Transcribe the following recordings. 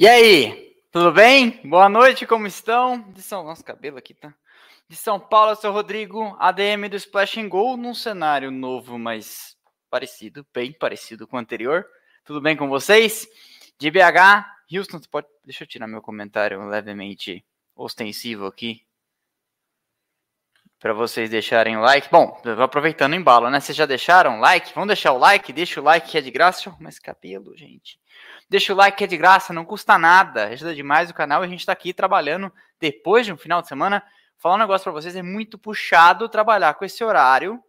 E aí, tudo bem? Boa noite, como estão? De São... Nossa, cabelo aqui tá. De São Paulo, eu sou o Rodrigo, ADM do Splash and Go, num cenário novo, mas parecido, bem parecido com o anterior. Tudo bem com vocês? De BH, Houston, pode... deixa eu tirar meu comentário levemente ostensivo aqui para vocês deixarem like. Bom, aproveitando o embalo, né? Vocês já deixaram like? Vamos deixar o like? Deixa o like que é de graça. Mas cabelo, gente. Deixa o like que é de graça, não custa nada. Ajuda demais o canal a gente está aqui trabalhando depois de um final de semana. Falar um negócio para vocês, é muito puxado trabalhar com esse horário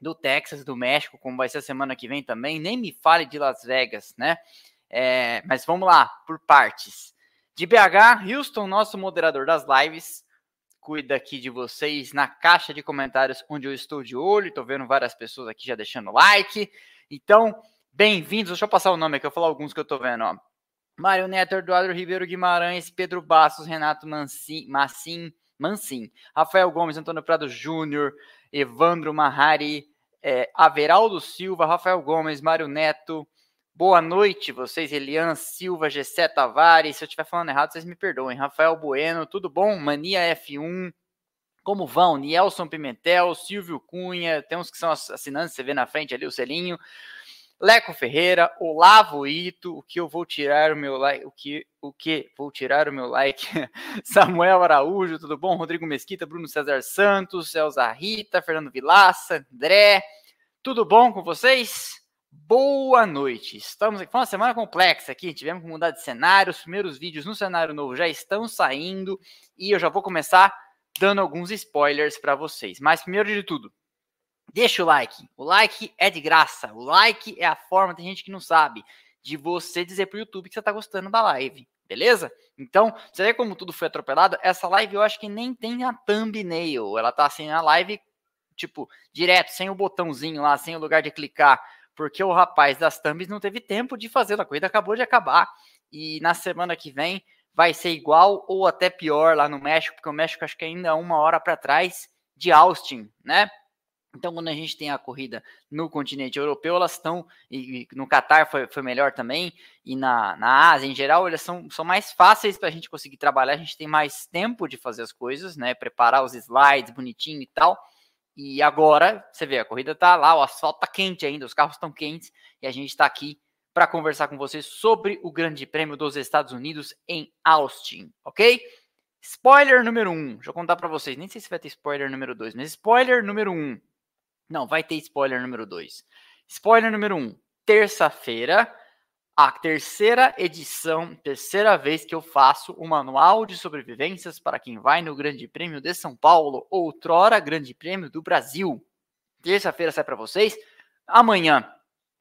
do Texas, do México, como vai ser a semana que vem também. Nem me fale de Las Vegas, né? É, mas vamos lá, por partes. De BH, Houston, nosso moderador das lives, cuida aqui de vocês na caixa de comentários onde eu estou de olho. Estou vendo várias pessoas aqui já deixando like. Então, bem-vindos. Deixa eu passar o nome aqui, eu vou falar alguns que eu estou vendo. Ó. Mário Neto, Eduardo Ribeiro Guimarães, Pedro Bastos, Renato Mancin, Massim, Mancin, Rafael Gomes, Antônio Prado Júnior, Evandro Mahari, é, Averaldo Silva, Rafael Gomes, Mário Neto, Boa noite, vocês, Elian Silva, Gessé Tavares. Se eu estiver falando errado, vocês me perdoem. Rafael Bueno, tudo bom? Mania F1. Como vão? Nielson Pimentel, Silvio Cunha, tem uns que são assinantes, você vê na frente ali o selinho. Leco Ferreira, Olavo Ito, o que eu vou tirar o meu like, o que, o que vou tirar o meu like, Samuel Araújo, tudo bom? Rodrigo Mesquita, Bruno César Santos, Elza Rita, Fernando Vilaça, André, tudo bom com vocês? Boa noite. Estamos aqui. Foi uma semana complexa aqui. Tivemos que mudar de cenário. Os primeiros vídeos no cenário novo já estão saindo e eu já vou começar dando alguns spoilers para vocês. Mas primeiro de tudo, deixa o like. O like é de graça. O like é a forma, tem gente que não sabe, de você dizer pro YouTube que você tá gostando da live. Beleza? Então, você vê como tudo foi atropelado? Essa live eu acho que nem tem a thumbnail. Ela tá assim na live, tipo, direto, sem o botãozinho lá, sem o lugar de clicar porque o rapaz das thumbs não teve tempo de fazer, a corrida acabou de acabar. E na semana que vem vai ser igual ou até pior lá no México, porque o México acho que ainda é uma hora para trás de Austin, né? Então, quando a gente tem a corrida no continente europeu, elas estão, e no Catar foi, foi melhor também, e na, na Ásia em geral, elas são, são mais fáceis para a gente conseguir trabalhar, a gente tem mais tempo de fazer as coisas, né? Preparar os slides bonitinho e tal. E agora, você vê, a corrida tá lá, o asfalto tá quente ainda, os carros estão quentes, e a gente está aqui para conversar com vocês sobre o Grande Prêmio dos Estados Unidos em Austin, ok? Spoiler número 1, um, deixa eu contar para vocês, nem sei se vai ter spoiler número 2, mas spoiler número 1. Um. Não, vai ter spoiler número 2. Spoiler número 1. Um, Terça-feira, a terceira edição, terceira vez que eu faço o manual de sobrevivências para quem vai no Grande Prêmio de São Paulo, outrora Grande Prêmio do Brasil. Terça-feira sai para vocês. Amanhã,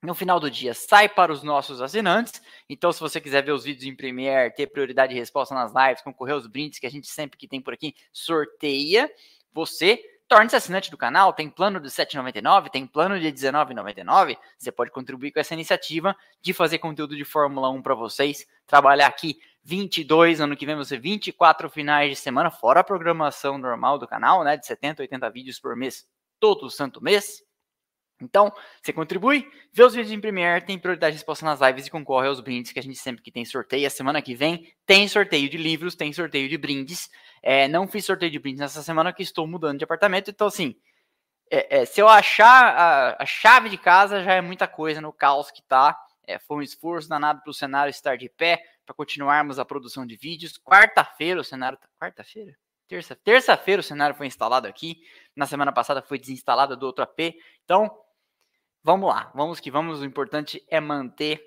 no final do dia, sai para os nossos assinantes. Então, se você quiser ver os vídeos em Premiere, ter prioridade de resposta nas lives, concorrer aos brindes que a gente sempre que tem por aqui sorteia, você Torne-se assinante do canal, tem plano de R$ 7,99, tem plano de R$ 19,99. Você pode contribuir com essa iniciativa de fazer conteúdo de Fórmula 1 para vocês, trabalhar aqui 22, ano que vem você 24 finais de semana, fora a programação normal do canal, né, de 70, 80 vídeos por mês, todo santo mês. Então, você contribui, vê os vídeos em Premiere, tem prioridade de resposta nas lives e concorre aos brindes que a gente sempre que tem sorteio. A semana que vem tem sorteio de livros, tem sorteio de brindes. É, não fiz sorteio de brindes nessa semana que estou mudando de apartamento, então assim, é, é, se eu achar a, a, chave de casa já é muita coisa no caos que tá. É, foi um esforço danado para o cenário estar de pé, para continuarmos a produção de vídeos. Quarta-feira o cenário. Tá, quarta-feira? Terça, terça-feira o cenário foi instalado aqui. Na semana passada foi desinstalado do outro AP. Então, vamos lá. Vamos que vamos. O importante é manter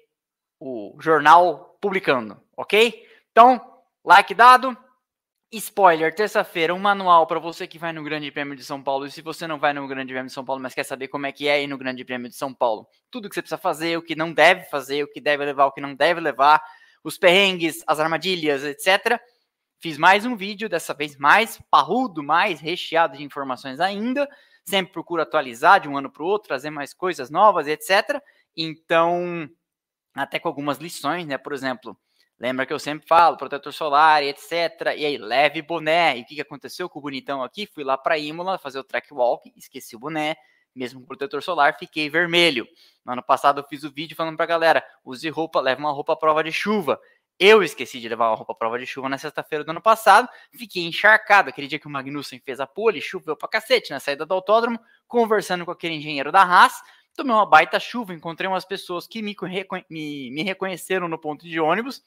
o jornal publicando, ok? Então, like dado. Spoiler, terça-feira, um manual para você que vai no Grande Prêmio de São Paulo. E se você não vai no Grande Prêmio de São Paulo, mas quer saber como é que é ir no Grande Prêmio de São Paulo, tudo que você precisa fazer, o que não deve fazer, o que deve levar, o que não deve levar, os perrengues, as armadilhas, etc. Fiz mais um vídeo, dessa vez mais parrudo, mais recheado de informações ainda. Sempre procuro atualizar de um ano para o outro, trazer mais coisas novas, etc. Então, até com algumas lições, né? Por exemplo, Lembra que eu sempre falo, protetor solar etc. E aí, leve boné. E o que, que aconteceu com o bonitão aqui? Fui lá para Imola fazer o track walk, esqueci o boné, mesmo com protetor solar, fiquei vermelho. No ano passado eu fiz o vídeo falando pra galera, use roupa, leve uma roupa à prova de chuva. Eu esqueci de levar uma roupa prova de chuva na sexta-feira do ano passado, fiquei encharcado. Aquele dia que o Magnussen fez a pole, choveu pra cacete na saída do autódromo, conversando com aquele engenheiro da Haas. Tomei uma baita chuva, encontrei umas pessoas que me, me, me reconheceram no ponto de ônibus.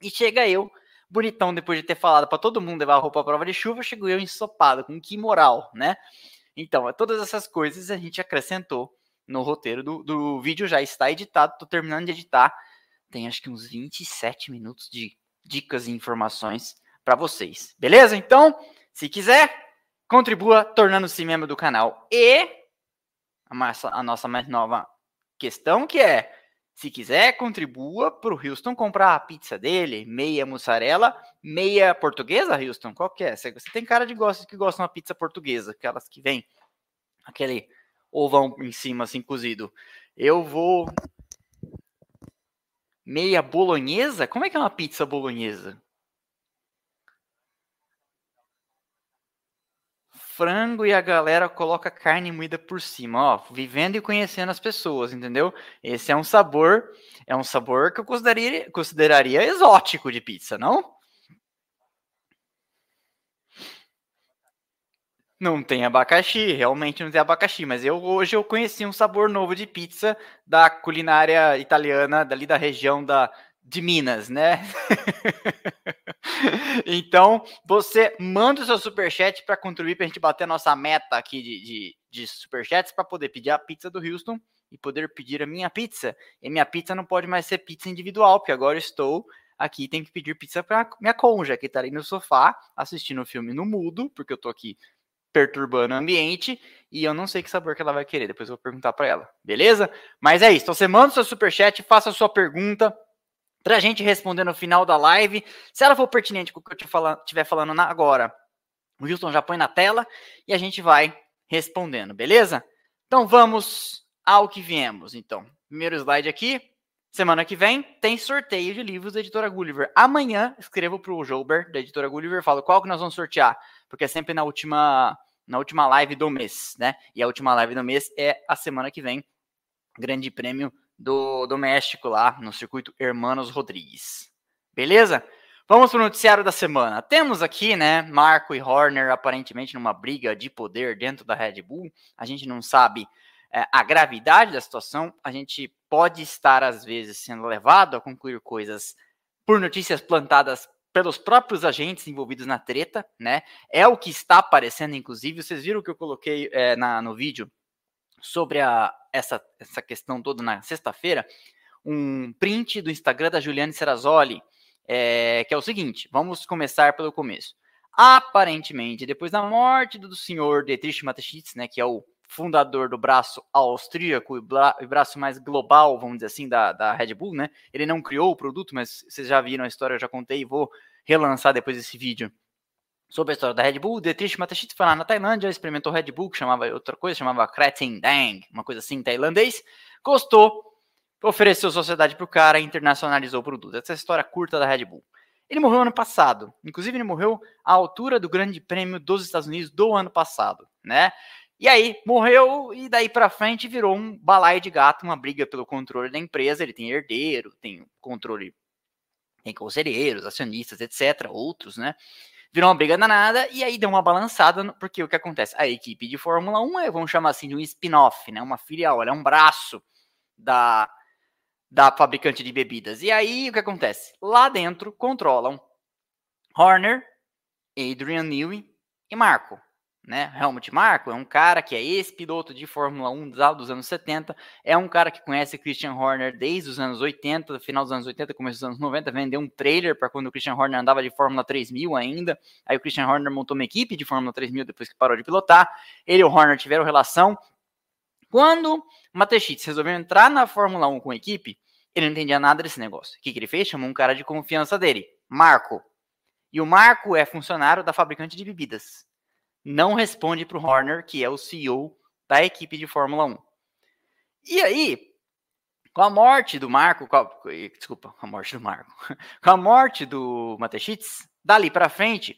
E chega eu, bonitão, depois de ter falado para todo mundo levar a roupa à prova de chuva, chegou eu ensopado, com que moral, né? Então, todas essas coisas a gente acrescentou no roteiro do, do vídeo, já está editado, tô terminando de editar tem acho que uns 27 minutos de dicas e informações para vocês. Beleza? Então, se quiser, contribua tornando-se membro do canal. E a nossa, a nossa mais nova questão que é, se quiser, contribua para o Houston comprar a pizza dele, meia mussarela, meia portuguesa, Houston, qual que é? Você tem cara de gosto que gosta de uma pizza portuguesa, aquelas que vem aquele ovão em cima assim cozido. Eu vou Meia bolonhesa? Como é que é uma pizza bolonhesa? Frango e a galera coloca carne moída por cima, ó, vivendo e conhecendo as pessoas, entendeu? Esse é um sabor, é um sabor que eu consideraria, consideraria exótico de pizza, não? Não tem abacaxi, realmente não tem abacaxi, mas eu hoje eu conheci um sabor novo de pizza da culinária italiana dali da região da, de Minas, né? então, você manda o seu superchat para contribuir para a gente bater a nossa meta aqui de, de, de superchats para poder pedir a pizza do Houston e poder pedir a minha pizza. E minha pizza não pode mais ser pizza individual, porque agora estou aqui tenho que pedir pizza para minha conja, que está ali no sofá assistindo o filme no mudo, porque eu tô aqui perturbando o ambiente e eu não sei que sabor que ela vai querer. Depois eu vou perguntar para ela, beleza? Mas é isso. Então você manda o seu superchat, faça a sua pergunta pra gente responder no final da live. Se ela for pertinente com o que eu estiver falando agora, o Wilson já põe na tela e a gente vai respondendo, beleza? Então vamos ao que viemos. Então, primeiro slide aqui. Semana que vem tem sorteio de livros da editora Gulliver. Amanhã escrevo para o Jouber, da editora Gulliver, falo qual que nós vamos sortear, porque é sempre na última, na última live do mês, né? E a última live do mês é a semana que vem, Grande Prêmio do, do México lá no circuito Hermanos Rodrigues. Beleza? Vamos para o noticiário da semana. Temos aqui, né, Marco e Horner aparentemente numa briga de poder dentro da Red Bull. A gente não sabe é, a gravidade da situação, a gente pode estar, às vezes, sendo levado a concluir coisas por notícias plantadas pelos próprios agentes envolvidos na treta, né? É o que está aparecendo, inclusive. Vocês viram que eu coloquei é, na, no vídeo sobre a, essa, essa questão toda na sexta-feira? Um print do Instagram da Juliane Serrazoli, é, que é o seguinte: vamos começar pelo começo. Aparentemente, depois da morte do senhor Dietrich Mateschitz, né, que é o fundador do braço austríaco e braço mais global, vamos dizer assim, da, da Red Bull, né? Ele não criou o produto, mas vocês já viram a história, eu já contei e vou relançar depois desse vídeo sobre a história da Red Bull. Dietrich Mateschitz foi lá na Tailândia, experimentou Red Bull, que chamava outra coisa, chamava Kratin Dang, uma coisa assim, tailandês. Gostou, ofereceu sociedade para o cara e internacionalizou o produto. Essa é a história curta da Red Bull. Ele morreu ano passado. Inclusive, ele morreu à altura do Grande Prêmio dos Estados Unidos do ano passado, né? E aí, morreu e daí para frente virou um balaio de gato, uma briga pelo controle da empresa. Ele tem herdeiro, tem controle, tem conselheiros, acionistas, etc. Outros, né? Virou uma briga danada e aí deu uma balançada, porque o que acontece? A equipe de Fórmula 1 é, vamos chamar assim, de um spin-off, né? Uma filial, ela é um braço da, da fabricante de bebidas. E aí, o que acontece? Lá dentro controlam Horner, Adrian Newey e Marco né? Helmut Marko é um cara que é ex-piloto de Fórmula 1 dos anos 70, é um cara que conhece Christian Horner desde os anos 80, final dos anos 80, começo dos anos 90, vendeu um trailer para quando o Christian Horner andava de Fórmula 3000 ainda. Aí o Christian Horner montou uma equipe de Fórmula 3000 depois que parou de pilotar. Ele e o Horner tiveram relação. Quando o Matechitz resolveu entrar na Fórmula 1 com a equipe, ele não entendia nada desse negócio. O que, que ele fez? Chamou um cara de confiança dele, Marco. E o Marco é funcionário da fabricante de bebidas não responde para o Horner, que é o CEO da equipe de Fórmula 1. E aí, com a morte do Marco, a, desculpa, com a morte do Marco, com a morte do Matechitz, dali para frente,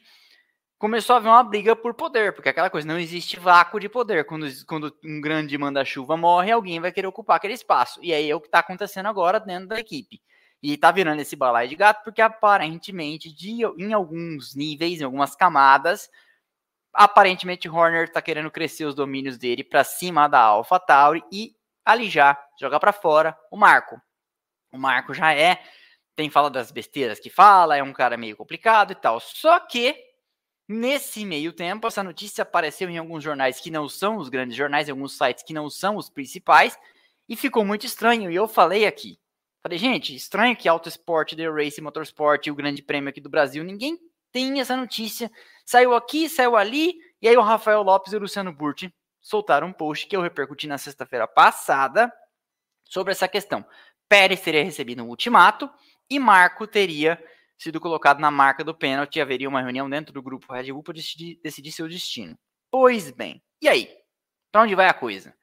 começou a haver uma briga por poder, porque aquela coisa, não existe vácuo de poder. Quando, quando um grande manda-chuva morre, alguém vai querer ocupar aquele espaço. E aí é o que está acontecendo agora dentro da equipe. E tá virando esse balaio de gato porque aparentemente, de, em alguns níveis, em algumas camadas, aparentemente Horner tá querendo crescer os domínios dele para cima da AlphaTauri e alijar, jogar para fora o Marco. O Marco já é, tem falado das besteiras que fala, é um cara meio complicado e tal. Só que Nesse meio tempo, essa notícia apareceu em alguns jornais que não são os grandes jornais, em alguns sites que não são os principais, e ficou muito estranho. E eu falei aqui, falei, gente, estranho que Auto Sport, The Race, Motorsport e o Grande Prêmio aqui do Brasil, ninguém tem essa notícia. Saiu aqui, saiu ali, e aí o Rafael Lopes e o Luciano Burti soltaram um post que eu repercuti na sexta-feira passada sobre essa questão. Pérez teria recebido um ultimato e Marco teria sido colocado na marca do pênalti, haveria uma reunião dentro do grupo Red Bull para decidir, decidir seu destino. Pois bem, e aí? Para onde vai a coisa?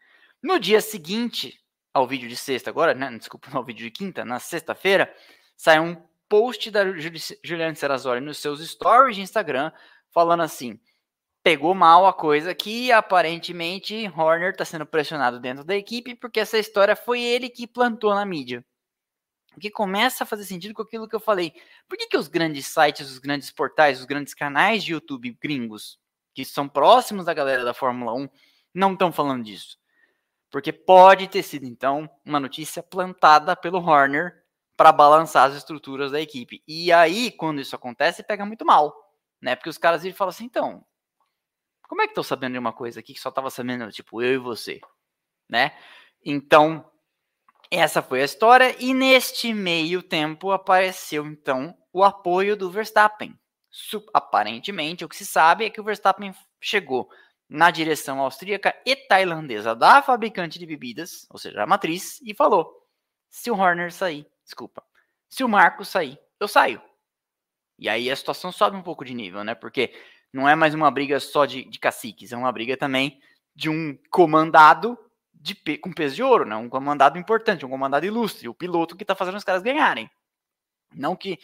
No dia seguinte ao vídeo de sexta, agora, né? Desculpa, ao vídeo de quinta, na sexta-feira, sai um post da Juliane Serrazoli nos seus stories de Instagram, falando assim: pegou mal a coisa que aparentemente Horner está sendo pressionado dentro da equipe porque essa história foi ele que plantou na mídia. Porque começa a fazer sentido com aquilo que eu falei. Por que, que os grandes sites, os grandes portais, os grandes canais de YouTube gringos, que são próximos da galera da Fórmula 1, não estão falando disso? Porque pode ter sido, então, uma notícia plantada pelo Horner para balançar as estruturas da equipe. E aí, quando isso acontece, pega muito mal. Né? Porque os caras viram e falam assim, então, como é que estão sabendo de uma coisa aqui que só estava sabendo, tipo, eu e você? Né? Então, essa foi a história, e neste meio tempo apareceu então o apoio do Verstappen. Aparentemente, o que se sabe é que o Verstappen chegou na direção austríaca e tailandesa da fabricante de bebidas, ou seja, a matriz, e falou: se o Horner sair, desculpa, se o Marco sair, eu saio. E aí a situação sobe um pouco de nível, né? Porque não é mais uma briga só de, de caciques, é uma briga também de um comandado de, com peso de ouro, né? um comandado importante, um comandado ilustre, o piloto que está fazendo os caras ganharem. Não que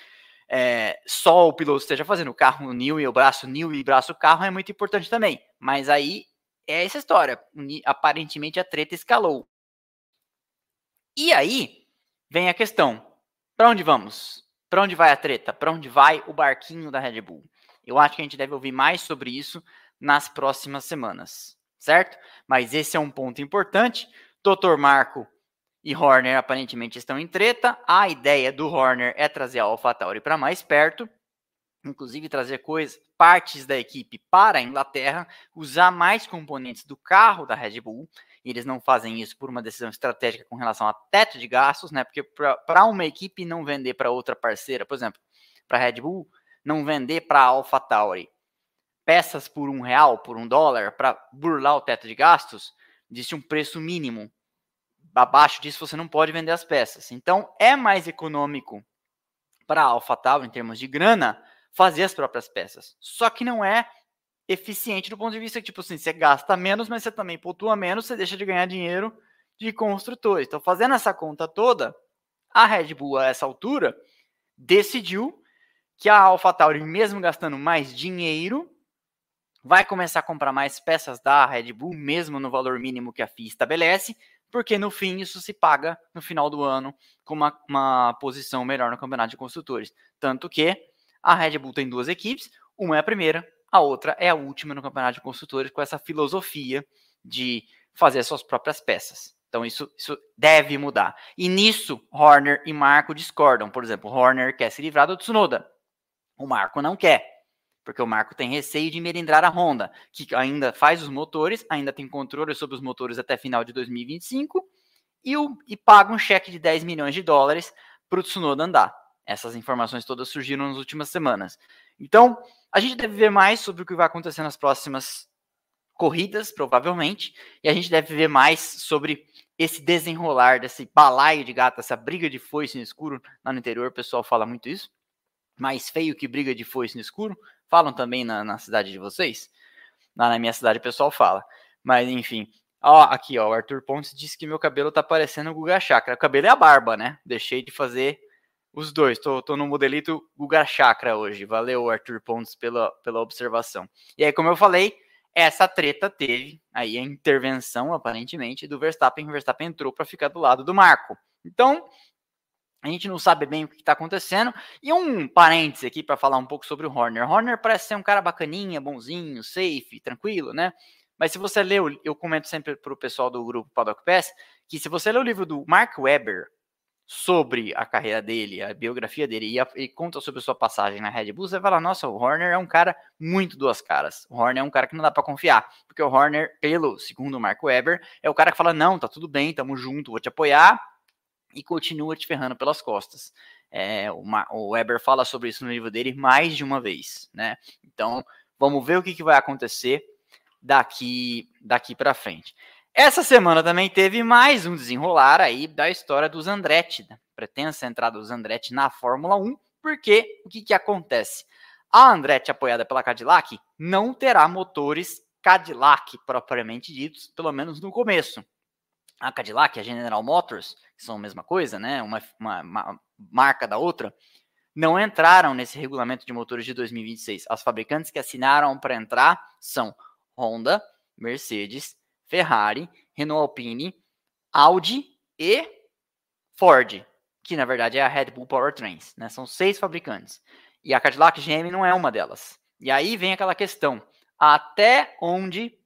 é, só o piloto esteja fazendo, o carro Nil e o braço Nil e braço carro é muito importante também. Mas aí é essa história. Aparentemente a treta escalou. E aí vem a questão: para onde vamos? Para onde vai a treta? Para onde vai o barquinho da Red Bull? Eu acho que a gente deve ouvir mais sobre isso nas próximas semanas certo? Mas esse é um ponto importante. Dr. Marco e Horner aparentemente estão em treta. A ideia do Horner é trazer a AlphaTauri para mais perto, inclusive trazer coisas, partes da equipe para a Inglaterra, usar mais componentes do carro da Red Bull. Eles não fazem isso por uma decisão estratégica com relação a teto de gastos, né? Porque para uma equipe não vender para outra parceira, por exemplo, para Red Bull, não vender para a AlphaTauri peças por um real, por um dólar, para burlar o teto de gastos, existe um preço mínimo. Abaixo disso você não pode vender as peças. Então é mais econômico para a AlphaTauri, em termos de grana, fazer as próprias peças. Só que não é eficiente do ponto de vista que, tipo assim, você gasta menos, mas você também pontua menos, você deixa de ganhar dinheiro de construtores. Então, fazendo essa conta toda, a Red Bull, a essa altura, decidiu que a AlphaTauri, mesmo gastando mais dinheiro, vai começar a comprar mais peças da Red Bull, mesmo no valor mínimo que a FIA estabelece, porque no fim isso se paga no final do ano com uma, uma posição melhor no campeonato de construtores. Tanto que a Red Bull tem duas equipes, uma é a primeira, a outra é a última no campeonato de construtores, com essa filosofia de fazer as suas próprias peças. Então isso, isso deve mudar. E nisso, Horner e Marco discordam. Por exemplo, Horner quer se livrar do Tsunoda. O Marco não quer porque o Marco tem receio de melindrar a Honda, que ainda faz os motores, ainda tem controle sobre os motores até final de 2025, e, o, e paga um cheque de 10 milhões de dólares para o Tsunoda andar. Essas informações todas surgiram nas últimas semanas. Então, a gente deve ver mais sobre o que vai acontecer nas próximas corridas, provavelmente, e a gente deve ver mais sobre esse desenrolar desse balaio de gato, essa briga de foice no escuro. Lá no interior, o pessoal fala muito isso. Mais feio que briga de foice no escuro. Falam também na, na cidade de vocês? Lá na minha cidade o pessoal fala. Mas enfim. Ó, aqui, ó, o Arthur Pontes disse que meu cabelo tá parecendo o Guga Chakra. O cabelo é a barba, né? Deixei de fazer os dois. Tô, tô no modelito Guga Chakra hoje. Valeu, Arthur Pontes, pela, pela observação. E aí, como eu falei, essa treta teve aí a intervenção, aparentemente, do Verstappen. O Verstappen entrou para ficar do lado do Marco. Então, A gente não sabe bem o que está acontecendo. E um parêntese aqui para falar um pouco sobre o Horner. Horner parece ser um cara bacaninha, bonzinho, safe, tranquilo, né? Mas se você leu, eu comento sempre para o pessoal do grupo Paddock Pass, que se você ler o livro do Mark Webber sobre a carreira dele, a biografia dele, e, a, e conta sobre a sua passagem na Red Bull, você fala, nossa, o Horner é um cara muito duas caras. O Horner é um cara que não dá para confiar, porque o Horner, pelo segundo o Mark Webber, é o cara que fala, não, tá tudo bem, tamo junto, vou te apoiar, e continua te ferrando pelas costas. É, o, o Weber fala sobre isso no livro dele mais de uma vez, né? Então, vamos ver o que, que vai acontecer daqui daqui para frente. Essa semana também teve mais um desenrolar aí da história dos Andretti, da pretensa entrada dos Andretti na Fórmula 1, porque o que, que acontece? A Andretti, apoiada pela Cadillac, não terá motores Cadillac propriamente ditos, pelo menos no começo. A Cadillac, a General Motors, que são a mesma coisa, né? Uma, uma, uma marca da outra, não entraram nesse regulamento de motores de 2026. As fabricantes que assinaram para entrar são Honda, Mercedes, Ferrari, Renault Alpine, Audi e Ford, que na verdade é a Red Bull Powertrains, né? São seis fabricantes. E a Cadillac GM não é uma delas. E aí vem aquela questão: até onde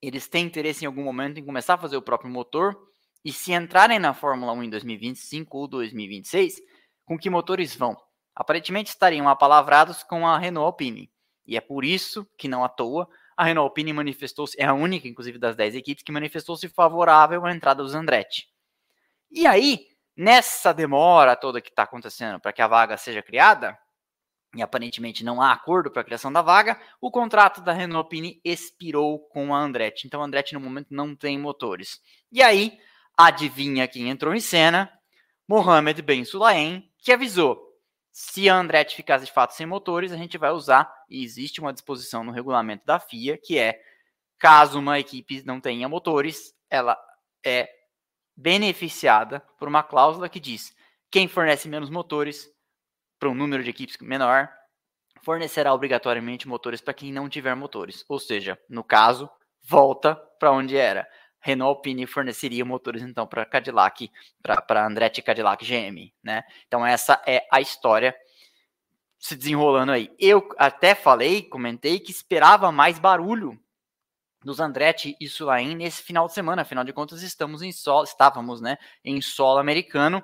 eles têm interesse em algum momento em começar a fazer o próprio motor? E se entrarem na Fórmula 1 em 2025 ou 2026, com que motores vão? Aparentemente estariam apalavrados com a Renault Alpine. E é por isso que não à toa a Renault Alpine manifestou-se, é a única, inclusive, das 10 equipes que manifestou-se favorável à entrada dos Andretti. E aí, nessa demora toda que está acontecendo para que a vaga seja criada, e aparentemente não há acordo para a criação da vaga, o contrato da Renault Alpine expirou com a Andretti. Então a Andretti no momento não tem motores. E aí, adivinha quem entrou em cena? Mohamed Ben Sulaim, que avisou: se a Andretti ficasse de fato sem motores, a gente vai usar, e existe uma disposição no regulamento da FIA, que é, caso uma equipe não tenha motores, ela é beneficiada por uma cláusula que diz quem fornece menos motores para um número de equipes menor fornecerá obrigatoriamente motores para quem não tiver motores. Ou seja, no caso, volta para onde era. Renault Alpine forneceria motores então para Cadillac, para Andretti Cadillac GM, né? Então essa é a história se desenrolando aí. Eu até falei, comentei que esperava mais barulho dos Andretti e Sulaim nesse final de semana. Afinal de contas, estamos em solo, estávamos, né, em solo americano.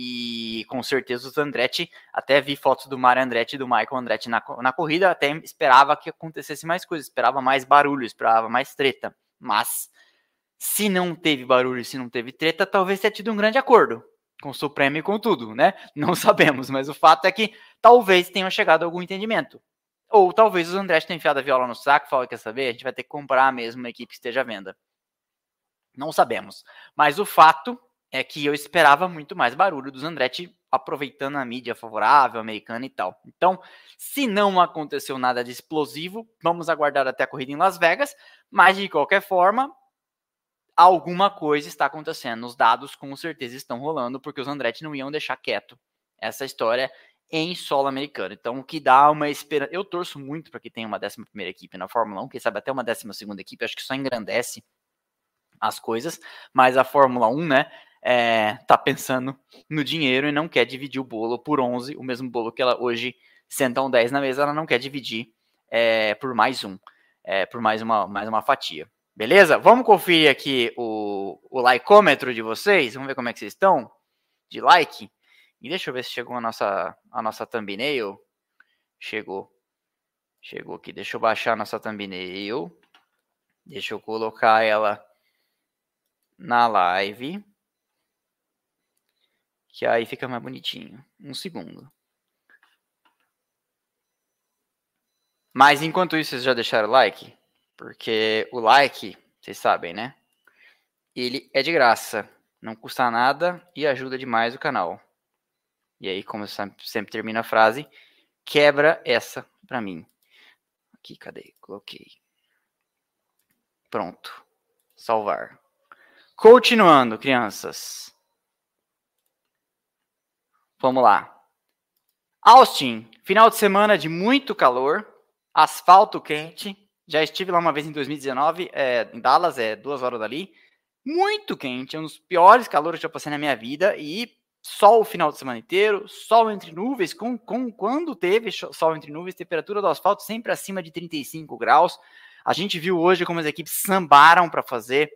E com certeza os Andretti, até vi fotos do Mário Andretti e do Michael Andretti na, na corrida, até esperava que acontecesse mais coisas, esperava mais barulho, esperava mais treta. Mas se não teve barulho, se não teve treta, talvez tenha tido um grande acordo com o Supremo e com tudo, né? Não sabemos, mas o fato é que talvez tenham chegado a algum entendimento. Ou talvez os Andrés tenham enfiado a viola no saco falado, quer saber, a gente vai ter que comprar mesmo uma equipe que esteja à venda. Não sabemos. Mas o fato é que eu esperava muito mais barulho dos Andretti aproveitando a mídia favorável americana e tal. Então, se não aconteceu nada de explosivo, vamos aguardar até a corrida em Las Vegas, mas de qualquer forma, alguma coisa está acontecendo. Os dados com certeza estão rolando, porque os Andretti não iam deixar quieto essa história em solo americano. Então, o que dá uma esperança. Eu torço muito para que tenha uma 11 equipe na Fórmula 1, quem sabe até uma 12 equipe, acho que só engrandece as coisas, mas a Fórmula 1, né, é, tá pensando no dinheiro e não quer dividir o bolo por 11, o mesmo bolo que ela hoje sentam 10 na mesa, ela não quer dividir é, por mais um, é, por mais uma, mais uma fatia. Beleza? Vamos conferir aqui o, o likeômetro de vocês. Vamos ver como é que vocês estão de like. E deixa eu ver se chegou a nossa, a nossa thumbnail. Chegou. Chegou aqui. Deixa eu baixar a nossa thumbnail. Deixa eu colocar ela na live. Que aí fica mais bonitinho. Um segundo. Mas enquanto isso, vocês já deixaram o like? Porque o like, vocês sabem, né? Ele é de graça, não custa nada e ajuda demais o canal. E aí, como eu sempre termino a frase, quebra essa pra mim. Aqui, cadê? Coloquei. Pronto. Salvar. Continuando, crianças. Vamos lá. Austin, final de semana de muito calor, asfalto quente, já estive lá uma vez em 2019, é, em Dallas, é duas horas dali. Muito quente, é um dos piores calores que eu passei na minha vida. E sol o final de semana inteiro, sol entre nuvens, com, com quando teve sol entre nuvens, temperatura do asfalto sempre acima de 35 graus. A gente viu hoje como as equipes sambaram para fazer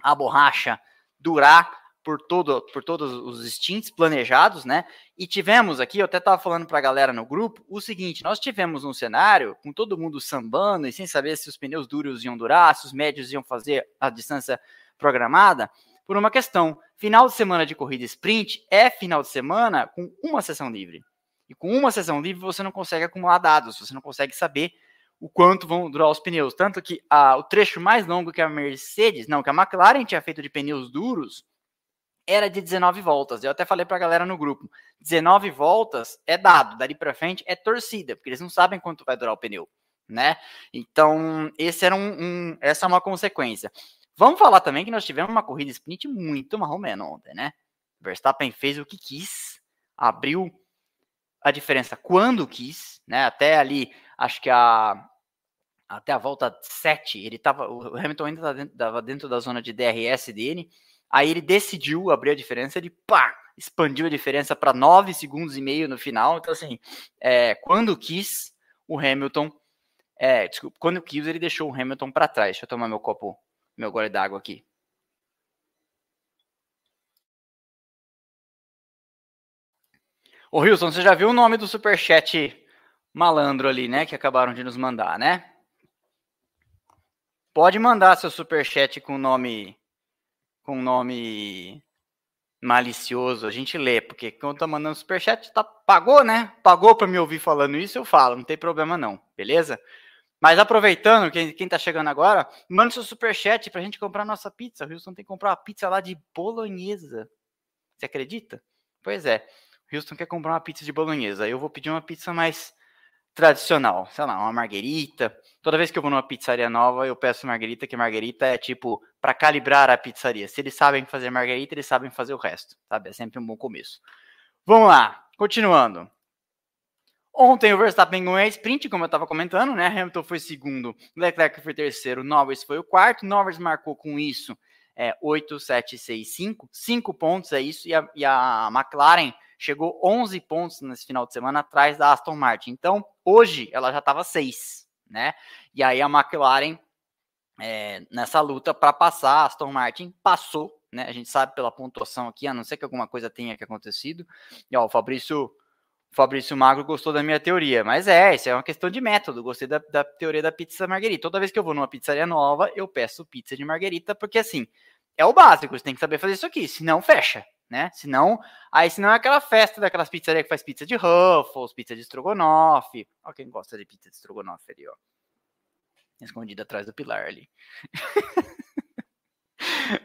a borracha durar por, todo, por todos os stints planejados, né? E tivemos aqui, eu até estava falando para a galera no grupo, o seguinte: nós tivemos um cenário com todo mundo sambando e sem saber se os pneus duros iam durar, se os médios iam fazer a distância programada, por uma questão. Final de semana de corrida sprint é final de semana com uma sessão livre. E com uma sessão livre você não consegue acumular dados, você não consegue saber o quanto vão durar os pneus. Tanto que a, o trecho mais longo que a Mercedes, não, que a McLaren tinha feito de pneus duros, era de 19 voltas. Eu até falei para a galera no grupo: 19 voltas é dado, dali para frente é torcida, porque eles não sabem quanto vai durar o pneu, né? Então, esse era um, um, essa é uma consequência. Vamos falar também que nós tivemos uma corrida sprint muito marromeno ontem, né? Verstappen fez o que quis, abriu a diferença quando quis, né? Até ali, acho que a até a volta 7, ele tava, o Hamilton ainda estava dentro, dentro da zona de DRS dele, Aí ele decidiu abrir a diferença, ele pá, expandiu a diferença para 9 segundos e meio no final. Então, assim, é, quando quis, o Hamilton. É, desculpa, quando quis, ele deixou o Hamilton para trás. Deixa eu tomar meu copo, meu gole d'água aqui. Ô, Wilson, você já viu o nome do superchat malandro ali, né? Que acabaram de nos mandar, né? Pode mandar seu superchat com o nome com nome malicioso, a gente lê, porque quando tá mandando superchat, tá, pagou, né? Pagou para me ouvir falando isso, eu falo, não tem problema não, beleza? Mas aproveitando, quem, quem tá chegando agora, manda seu superchat pra gente comprar nossa pizza. O Houston tem que comprar uma pizza lá de bolonhesa. Você acredita? Pois é. O Houston quer comprar uma pizza de bolonhesa. Eu vou pedir uma pizza mais tradicional, sei lá, uma marguerita. Toda vez que eu vou numa pizzaria nova, eu peço marguerita, que marguerita é tipo para calibrar a pizzaria. Se eles sabem fazer marguerita, eles sabem fazer o resto, sabe? É sempre um bom começo. Vamos lá, continuando. Ontem o Verstappen ganhou a sprint, como eu estava comentando, né? Hamilton foi segundo, Leclerc foi terceiro, Norris foi o quarto. Norris marcou com isso é, 8, 7, 6, 5. 5 pontos é isso. E a, e a McLaren chegou 11 pontos nesse final de semana atrás da Aston Martin. Então, hoje ela já estava 6, né? E aí a McLaren é, nessa luta para passar, a Aston Martin passou, né? A gente sabe pela pontuação aqui, a não ser que alguma coisa tenha que acontecido. E ó, o Fabrício Fabrício Magro gostou da minha teoria, mas é, isso é uma questão de método. Gostei da, da, teoria da pizza margarita. Toda vez que eu vou numa pizzaria nova, eu peço pizza de margarita, porque assim, é o básico, você tem que saber fazer isso aqui, senão fecha né? Senão, aí senão é aquela festa daquelas pizzarias que faz pizza de Ruffles, pizza de estrogonofe. Ó quem gosta de pizza de estrogonofe ali, ó. Escondida atrás do pilar ali.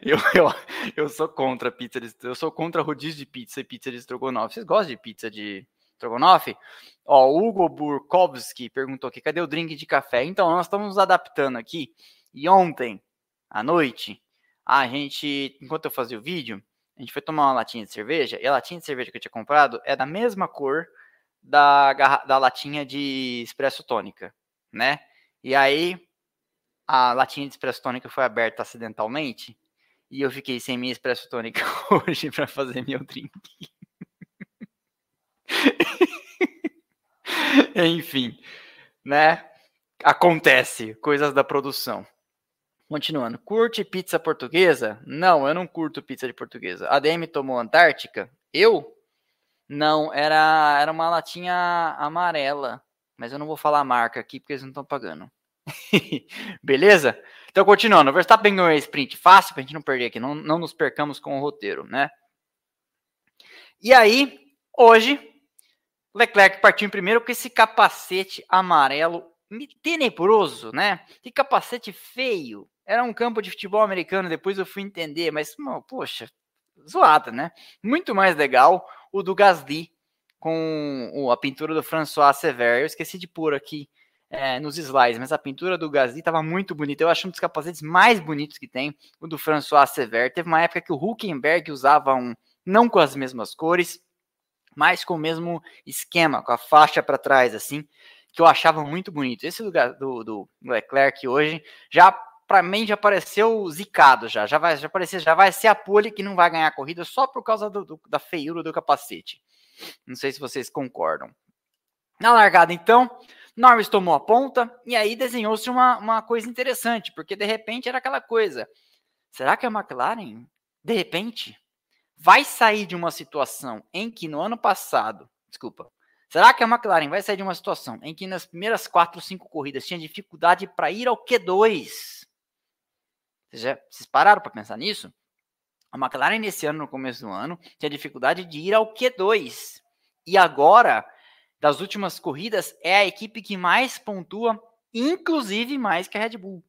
eu, eu, eu sou contra pizza de, eu sou contra rodízio de pizza e pizza de estrogonofe. Vocês gostam de pizza de estrogonofe? Ó, o Hugo Burkowski perguntou aqui, cadê o drink de café? Então, nós estamos nos adaptando aqui. E ontem, à noite, a gente, enquanto eu fazia o vídeo, a gente foi tomar uma latinha de cerveja, e a latinha de cerveja que eu tinha comprado é da mesma cor da, da latinha de espresso tônica, né? E aí, a latinha de espresso tônica foi aberta acidentalmente, e eu fiquei sem minha espresso tônica hoje para fazer meu drink. Enfim, né? Acontece, coisas da produção. Continuando, curte pizza portuguesa? Não, eu não curto pizza de portuguesa. A DM tomou Antártica? Eu? Não, era, era uma latinha amarela. Mas eu não vou falar a marca aqui porque eles não estão pagando. Beleza? Então, continuando. Verstappen ganhou a sprint fácil pra gente não perder aqui. Não, não nos percamos com o roteiro, né? E aí, hoje, Leclerc partiu em primeiro com esse capacete amarelo tenebroso, né? Que capacete feio. Era um campo de futebol americano, depois eu fui entender, mas, poxa, zoada, né? Muito mais legal o do Gasly com a pintura do François Sever. Eu esqueci de pôr aqui é, nos slides, mas a pintura do Gasly estava muito bonita. Eu acho um dos capacetes mais bonitos que tem, o do François Sever. Teve uma época que o Huckenberg usava um, não com as mesmas cores, mas com o mesmo esquema, com a faixa para trás, assim, que eu achava muito bonito. Esse do, do, do Leclerc hoje já para mim já apareceu zicado já, já vai, já apareceu, já vai ser a pole que não vai ganhar a corrida só por causa do, do, da feiura do capacete. Não sei se vocês concordam. Na largada, então, Norris tomou a ponta e aí desenhou-se uma, uma coisa interessante, porque de repente era aquela coisa. Será que a McLaren, de repente, vai sair de uma situação em que no ano passado, desculpa, será que a McLaren vai sair de uma situação em que nas primeiras quatro, cinco corridas tinha dificuldade para ir ao Q2? Vocês, já, vocês pararam para pensar nisso? A McLaren nesse ano, no começo do ano, tinha dificuldade de ir ao Q2. E agora, das últimas corridas, é a equipe que mais pontua, inclusive mais que a Red Bull.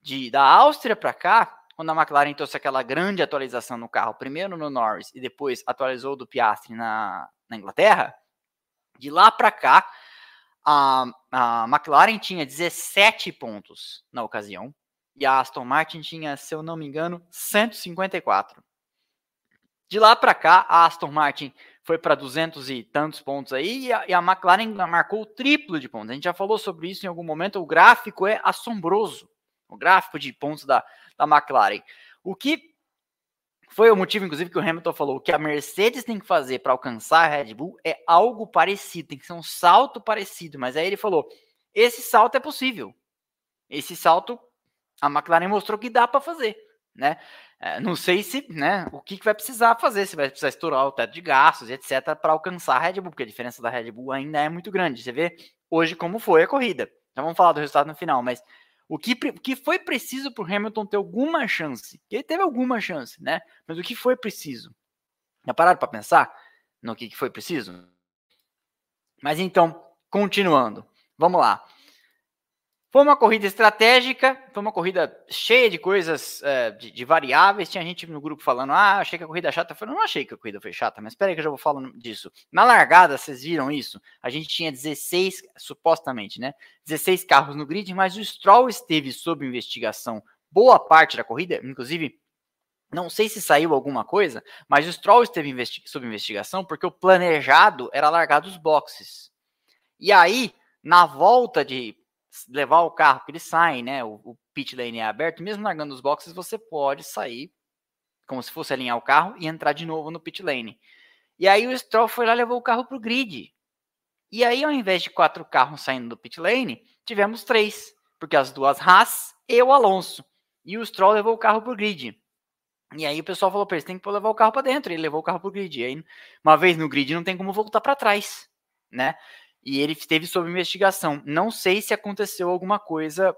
De, da Áustria para cá, quando a McLaren trouxe aquela grande atualização no carro, primeiro no Norris e depois atualizou do Piastri na, na Inglaterra, de lá para cá, a, a McLaren tinha 17 pontos na ocasião e a Aston Martin tinha, se eu não me engano, 154. De lá para cá, a Aston Martin foi para 200 e tantos pontos aí e a, e a McLaren marcou o triplo de pontos. A gente já falou sobre isso em algum momento. O gráfico é assombroso. O gráfico de pontos da, da McLaren. O que foi o motivo, inclusive, que o Hamilton falou que a Mercedes tem que fazer para alcançar a Red Bull é algo parecido, tem que ser um salto parecido. Mas aí ele falou: esse salto é possível. Esse salto a McLaren mostrou que dá para fazer, né? É, não sei se, né, o que, que, vai precisar fazer, se vai precisar estourar o teto de gastos, etc, para alcançar a Red Bull, porque a diferença da Red Bull ainda é muito grande. Você vê hoje como foi a corrida. Já vamos falar do resultado no final, mas o que, o que foi preciso para o Hamilton ter alguma chance? Ele teve alguma chance, né? Mas o que foi preciso? Já pararam para pensar no que, que foi preciso? Mas então, continuando, vamos lá. Foi uma corrida estratégica, foi uma corrida cheia de coisas, é, de, de, variáveis. Tinha gente no grupo falando, ah, achei que a corrida chata. Eu não achei que a corrida foi chata, mas espera que eu já vou falando disso. Na largada, vocês viram isso? A gente tinha 16, supostamente, né? 16 carros no grid, mas o Stroll esteve sob investigação boa parte da corrida, inclusive não sei se saiu alguma coisa, mas o Stroll esteve investi sob investigação porque o planejado era largar dos boxes. E aí, na volta de levar o carro, que ele sai, né? O, o pit lane é aberto, mesmo largando os boxes, você pode sair como se fosse alinhar o carro e entrar de novo no pit lane. E aí o Stroll foi lá e levou o carro para o grid. E aí, ao invés de quatro carros saindo do pit lane, tivemos três, porque as duas Haas e o Alonso. E o Stroll levou o carro para o grid. E aí o pessoal falou para ele, tem que levar o carro para dentro. Ele levou o carro para o grid. E aí, uma vez no grid, não tem como voltar para trás, né? E ele esteve sob investigação. Não sei se aconteceu alguma coisa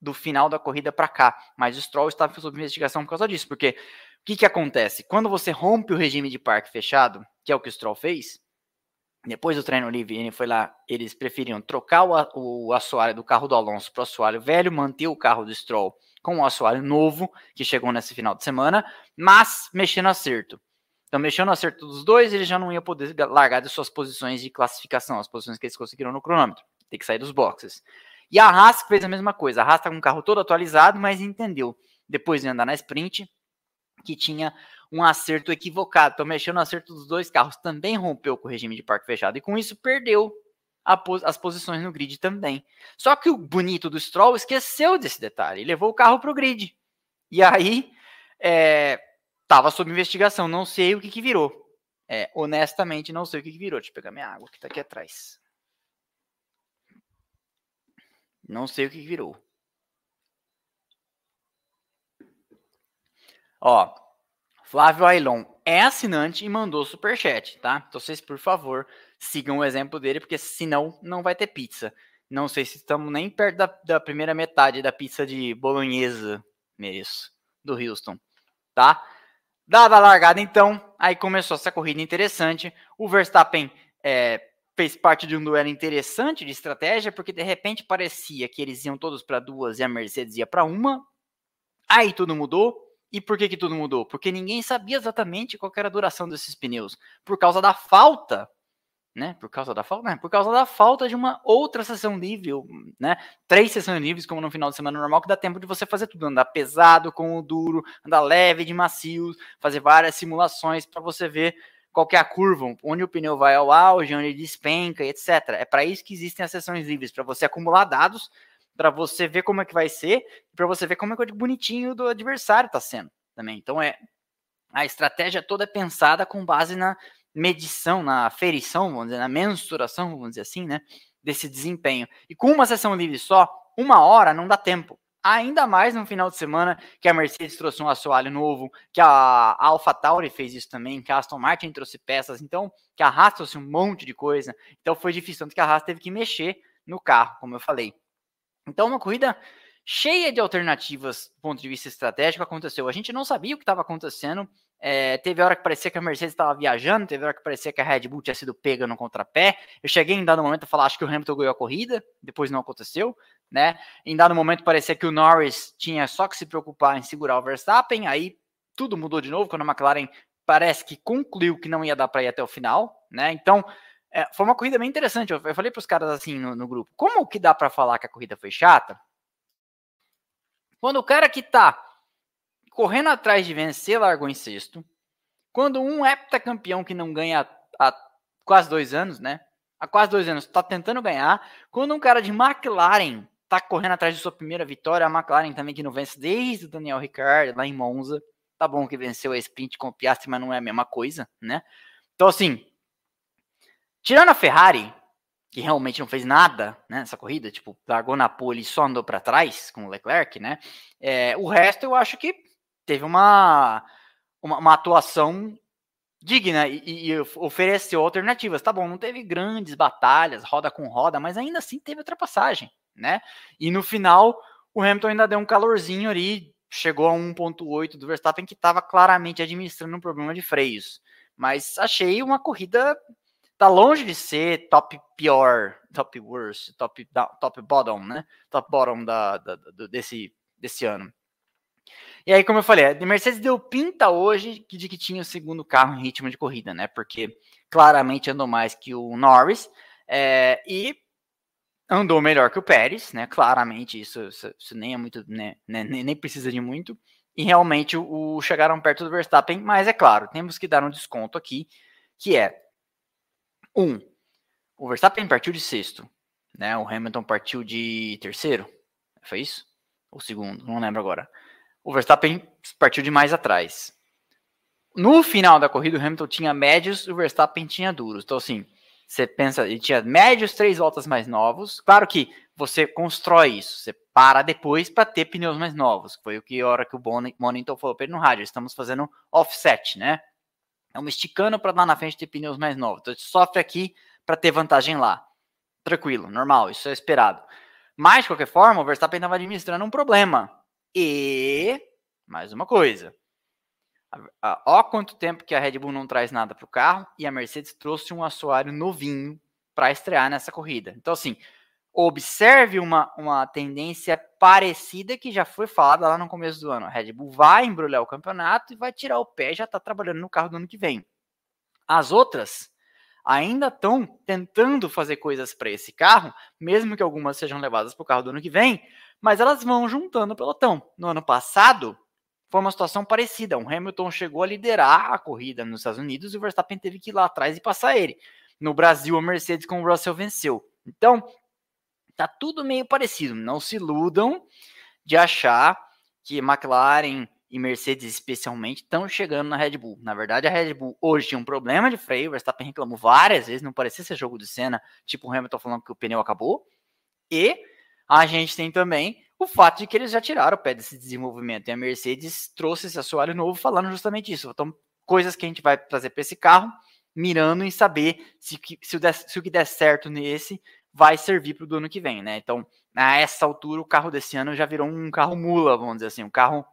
do final da corrida para cá, mas o Stroll estava sob investigação por causa disso, porque o que, que acontece? Quando você rompe o regime de parque fechado, que é o que o Stroll fez, depois do treino livre, ele foi lá, eles preferiam trocar o, o assoalho do carro do Alonso para o assoalho velho, manter o carro do Stroll com o assoalho novo, que chegou nesse final de semana, mas mexendo acerto. Então, mexendo no acerto dos dois, ele já não ia poder largar de suas posições de classificação, as posições que eles conseguiram no cronômetro. Tem que sair dos boxes. E a Haas fez a mesma coisa. A Haas está com o carro todo atualizado, mas entendeu, depois de andar na sprint, que tinha um acerto equivocado. Então, mexendo no acerto dos dois carros, também rompeu com o regime de parque fechado. E com isso, perdeu as posições no grid também. Só que o bonito do Stroll esqueceu desse detalhe. Levou o carro para o grid. E aí, é, Tava sob investigação, não sei o que, que virou. É, honestamente, não sei o que, que virou. Deixa eu pegar minha água que tá aqui atrás. Não sei o que, que virou. Ó, Flávio Ailon é assinante e mandou superchat, tá? Então vocês, por favor, sigam o exemplo dele, porque senão não vai ter pizza. Não sei se estamos nem perto da, da primeira metade da pizza de bolonhesa, mereço, do Houston, tá? Dada a largada, então, aí começou essa corrida interessante. O Verstappen é, fez parte de um duelo interessante de estratégia, porque de repente parecia que eles iam todos para duas e a Mercedes ia para uma. Aí tudo mudou. E por que, que tudo mudou? Porque ninguém sabia exatamente qual era a duração desses pneus. Por causa da falta né? Por causa da falta, né? Por causa da falta de uma outra sessão livre, né? Três sessões livres, como no final de semana normal, que dá tempo de você fazer tudo, andar pesado com o duro, andar leve de macio, fazer várias simulações para você ver qual é a curva, onde o pneu vai ao auge, onde ele despenca, etc. É para isso que existem as sessões livres, para você acumular dados para você ver como é que vai ser, para você ver como é que o bonitinho do adversário está sendo também. Então é a estratégia toda é pensada com base na medição, na aferição, vamos dizer, na mensuração, vamos dizer assim, né, desse desempenho. E com uma sessão livre só, uma hora não dá tempo. Ainda mais no final de semana que a Mercedes trouxe um assoalho novo, que a AlphaTauri fez isso também, que a Aston Martin trouxe peças, então que a Haas trouxe um monte de coisa. Então foi difícil, tanto que a Haas teve que mexer no carro, como eu falei. Então uma corrida cheia de alternativas do ponto de vista estratégico aconteceu. A gente não sabia o que estava acontecendo. É, teve hora que parecia que a Mercedes estava viajando, teve hora que parecia que a Red Bull tinha sido pega no contrapé. Eu cheguei em dado momento a falar, acho que o Hamilton ganhou a corrida, depois não aconteceu, né? Em dado momento parecia que o Norris tinha só que se preocupar em segurar o Verstappen, aí tudo mudou de novo quando a McLaren parece que concluiu que não ia dar para ir até o final, né? Então, é, foi uma corrida bem interessante. Eu, eu falei para os caras assim no, no, grupo: como que dá para falar que a corrida foi chata? Quando o cara que tá correndo atrás de vencer largou em sexto, quando um heptacampeão que não ganha há quase dois anos, né? Há quase dois anos está tentando ganhar, quando um cara de McLaren tá correndo atrás de sua primeira vitória, a McLaren também que não vence desde o Daniel Ricciardo lá em Monza. Tá bom que venceu a sprint com o Piastri, mas não é a mesma coisa, né? Então assim, tirando a Ferrari, que realmente não fez nada né, nessa corrida, tipo, largou na pole e só andou para trás com o Leclerc, né? É, o resto eu acho que teve uma, uma, uma atuação digna e, e, ofereceu alternativas. Tá bom, não teve grandes batalhas, roda com roda, mas ainda assim teve ultrapassagem, né? E no final, o Hamilton ainda deu um calorzinho ali, chegou a 1.8 do Verstappen, que estava claramente administrando um problema de freios. Mas achei uma corrida tá longe de ser top pior, top worst, top, top bottom, né? Top bottom da, da, da, desse, desse ano. E aí, como eu falei, a Mercedes deu pinta hoje de que tinha o segundo carro em ritmo de corrida, né? Porque claramente andou mais que o Norris é, e andou melhor que o Pérez, né? Claramente, isso, isso, isso nem é muito, né? Nem, nem precisa de muito. E realmente o, o chegaram perto do Verstappen, mas é claro, temos que dar um desconto aqui, que é um, o Verstappen partiu de sexto, né? O Hamilton partiu de terceiro. Foi isso? Ou segundo? Não lembro agora. O Verstappen partiu de mais atrás. No final da corrida, o Hamilton tinha médios, o Verstappen tinha duros. Então, assim, você pensa, ele tinha médios, três voltas mais novos. Claro que você constrói isso, você para depois para ter pneus mais novos. Foi o que a hora que o Bonington falou para ele no rádio. Estamos fazendo offset, né? Estamos esticando para lá na frente ter pneus mais novos. Então, a gente sofre aqui para ter vantagem lá. Tranquilo, normal, isso é esperado. Mas, de qualquer forma, o Verstappen estava administrando um problema. E, mais uma coisa. Ó quanto tempo que a Red Bull não traz nada para o carro e a Mercedes trouxe um assoalho novinho para estrear nessa corrida. Então, assim, observe uma, uma tendência parecida que já foi falada lá no começo do ano. A Red Bull vai embrulhar o campeonato e vai tirar o pé já está trabalhando no carro do ano que vem. As outras ainda estão tentando fazer coisas para esse carro, mesmo que algumas sejam levadas para o carro do ano que vem, mas elas vão juntando o pelotão. No ano passado, foi uma situação parecida. O Hamilton chegou a liderar a corrida nos Estados Unidos e o Verstappen teve que ir lá atrás e passar ele. No Brasil, a Mercedes com o Russell venceu. Então, Tá tudo meio parecido. Não se iludam de achar que McLaren e Mercedes especialmente estão chegando na Red Bull. Na verdade, a Red Bull hoje tinha um problema de freio, o Verstappen reclamou várias vezes, não parecia ser jogo de cena, tipo o Hamilton falando que o pneu acabou. E a gente tem também o fato de que eles já tiraram o pé desse desenvolvimento. E a Mercedes trouxe esse assoalho novo falando justamente isso. Então, coisas que a gente vai trazer para esse carro, mirando em saber se, se, o, se o que der certo nesse vai servir para o ano que vem, né? Então, a essa altura, o carro desse ano já virou um carro mula, vamos dizer assim, um carro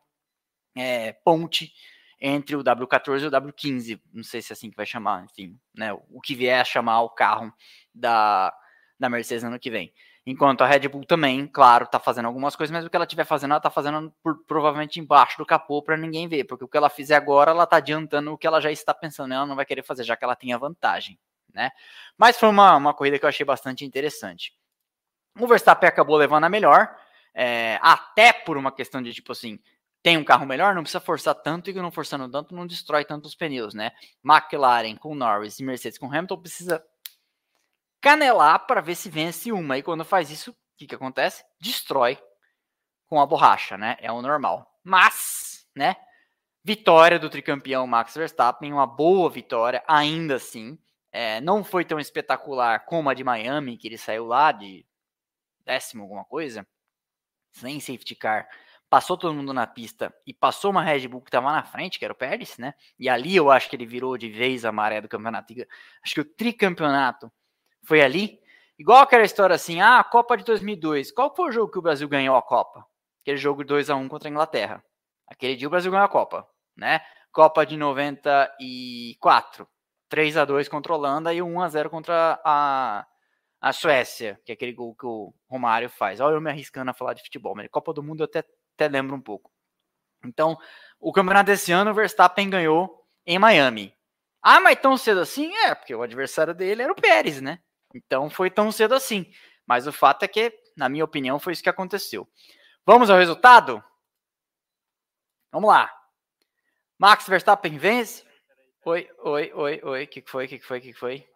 é, ponte entre o W14 e o W15, não sei se é assim que vai chamar, enfim, né? O que vier a chamar o carro da, da Mercedes no ano que vem. Enquanto a Red Bull também, claro, tá fazendo algumas coisas, mas o que ela estiver fazendo, ela tá fazendo por, provavelmente embaixo do capô para ninguém ver, porque o que ela fizer agora, ela tá adiantando o que ela já está pensando, ela não vai querer fazer, já que ela tem a vantagem né? Mas foi uma, uma corrida que eu achei bastante interessante. O Verstappen acabou levando a melhor, é, até por uma questão de tipo assim, tem um carro melhor, não precisa forçar tanto e não forçando tanto não destrói tanto os pneus, né? McLaren com Norris e Mercedes com Hamilton precisa canelar para ver se vence uma. E quando faz isso, que, que acontece? Destrói com a borracha, né? É o normal. Mas, né? Vitória do tricampeão Max Verstappen, uma boa vitória, ainda assim. É, não foi tão espetacular como a de Miami, que ele saiu lá de décimo alguma coisa, sem safety car, passou todo mundo na pista e passou uma Red Bull que estava na frente, que era o Pérez, né? E ali eu acho que ele virou de vez a maré do campeonato. Acho que o tricampeonato foi ali. Igual aquela história assim, ah, a Copa de 2002. Qual foi o jogo que o Brasil ganhou a Copa? Aquele jogo 2 a 1 contra a Inglaterra. Aquele dia o Brasil ganhou a Copa, né? Copa de 94. 3 a 2 contra a Holanda e 1 a 0 contra a, a Suécia, que é aquele gol que o Romário faz. Olha eu me arriscando a falar de futebol, mas Copa do Mundo eu até, até lembro um pouco. Então, o campeonato desse ano, o Verstappen ganhou em Miami. Ah, mas tão cedo assim? É, porque o adversário dele era o Pérez, né? Então foi tão cedo assim. Mas o fato é que, na minha opinião, foi isso que aconteceu. Vamos ao resultado? Vamos lá. Max Verstappen vence. Oi, oi, oi, oi. O que foi? O que foi? O que foi?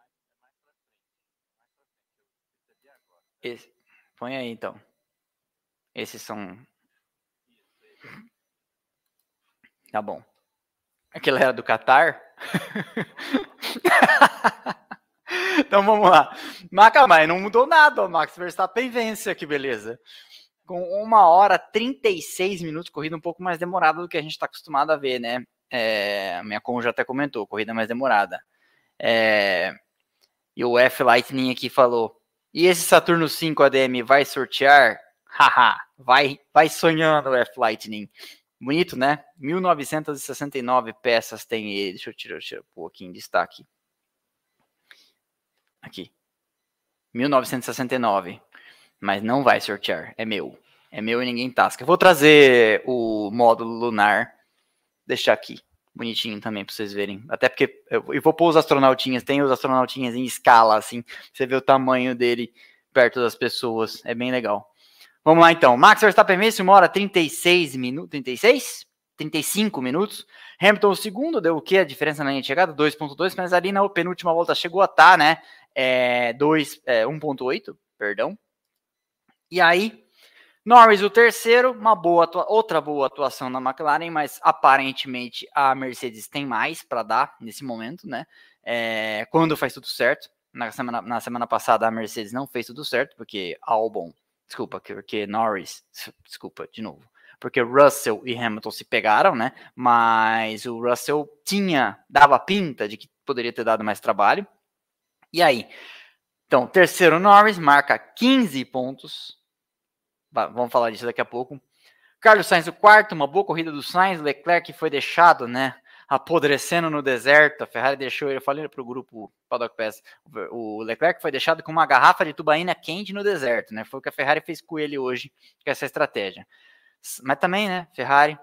Esse. Põe aí então. Esses são. Tá bom. Aquele era do Qatar? então vamos lá. Mas não mudou nada. O Max Verstappen vence, que beleza. Com uma hora 36 minutos, corrida um pouco mais demorada do que a gente está acostumado a ver, né? É, minha já até comentou, corrida mais demorada. É, e o F Lightning aqui falou: e esse Saturno 5 ADM vai sortear? Haha, vai, vai sonhando o F Lightning. Bonito, né? 1969 peças tem ele. Deixa eu tirar, deixa eu pôr aqui em destaque. Aqui. 1969. Mas não vai sortear. É meu. É meu e ninguém tasca. vou trazer o módulo lunar deixar aqui. Bonitinho também para vocês verem. Até porque eu, eu, vou pôr os astronautinhas, tem os astronautinhas em escala, assim. Você vê o tamanho dele perto das pessoas. É bem legal. Vamos lá então. Max Verstappen vence uma hora 36 minutos. 36? 35 minutos. Hamilton, o segundo, deu o que? A diferença na linha de chegada? 2,2, mas ali na penúltima volta chegou a estar, tá, né? É, 2, é, 1,8, perdão. E aí, Norris, o terceiro, uma boa outra boa atuação na McLaren, mas aparentemente a Mercedes tem mais para dar nesse momento, né? É, quando faz tudo certo. Na semana, na semana passada a Mercedes não fez tudo certo, porque Albon, desculpa, porque Norris, desculpa, de novo, porque Russell e Hamilton se pegaram, né? Mas o Russell tinha, dava pinta de que poderia ter dado mais trabalho. E aí? Então, terceiro Norris marca 15 pontos, Vamos falar disso daqui a pouco. Carlos Sainz, o quarto, uma boa corrida do Sainz. Leclerc foi deixado, né? Apodrecendo no deserto. A Ferrari deixou ele, eu para o grupo Paddock Pass. O Leclerc foi deixado com uma garrafa de tubaína quente no deserto, né? Foi o que a Ferrari fez com ele hoje, com essa estratégia. Mas também, né? Ferrari.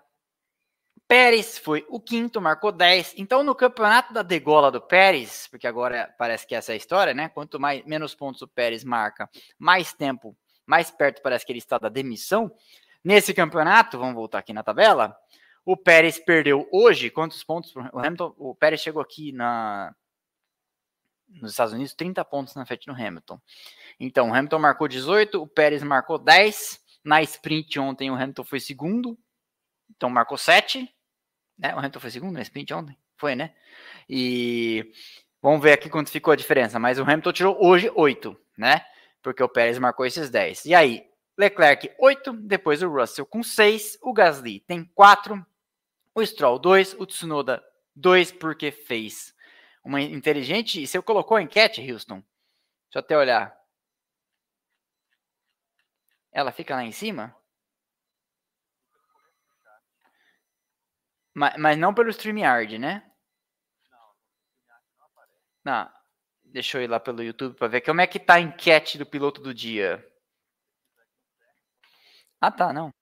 Pérez foi o quinto, marcou 10. Então, no campeonato da degola do Pérez, porque agora parece que essa é a história, né? Quanto mais, menos pontos o Pérez marca, mais tempo mais perto parece que ele está da demissão. Nesse campeonato, vamos voltar aqui na tabela, o Pérez perdeu hoje, quantos pontos? O Hamilton, o Pérez chegou aqui na nos Estados Unidos, 30 pontos na frente do Hamilton. Então, o Hamilton marcou 18, o Pérez marcou 10. Na sprint ontem, o Hamilton foi segundo, então marcou 7. Né? O Hamilton foi segundo na sprint ontem? Foi, né? E vamos ver aqui quanto ficou a diferença. Mas o Hamilton tirou hoje 8, né? porque o Pérez marcou esses 10. E aí, Leclerc 8, depois o Russell com 6, o Gasly tem 4, o Stroll 2, o Tsunoda 2, porque fez uma inteligente. E você colocou a enquete, Houston? Deixa eu até olhar. Ela fica lá em cima? Mas, mas não pelo StreamYard, né? Não, Deixa eu ir lá pelo YouTube para ver como é que tá a enquete do piloto do dia. Ah, tá, não.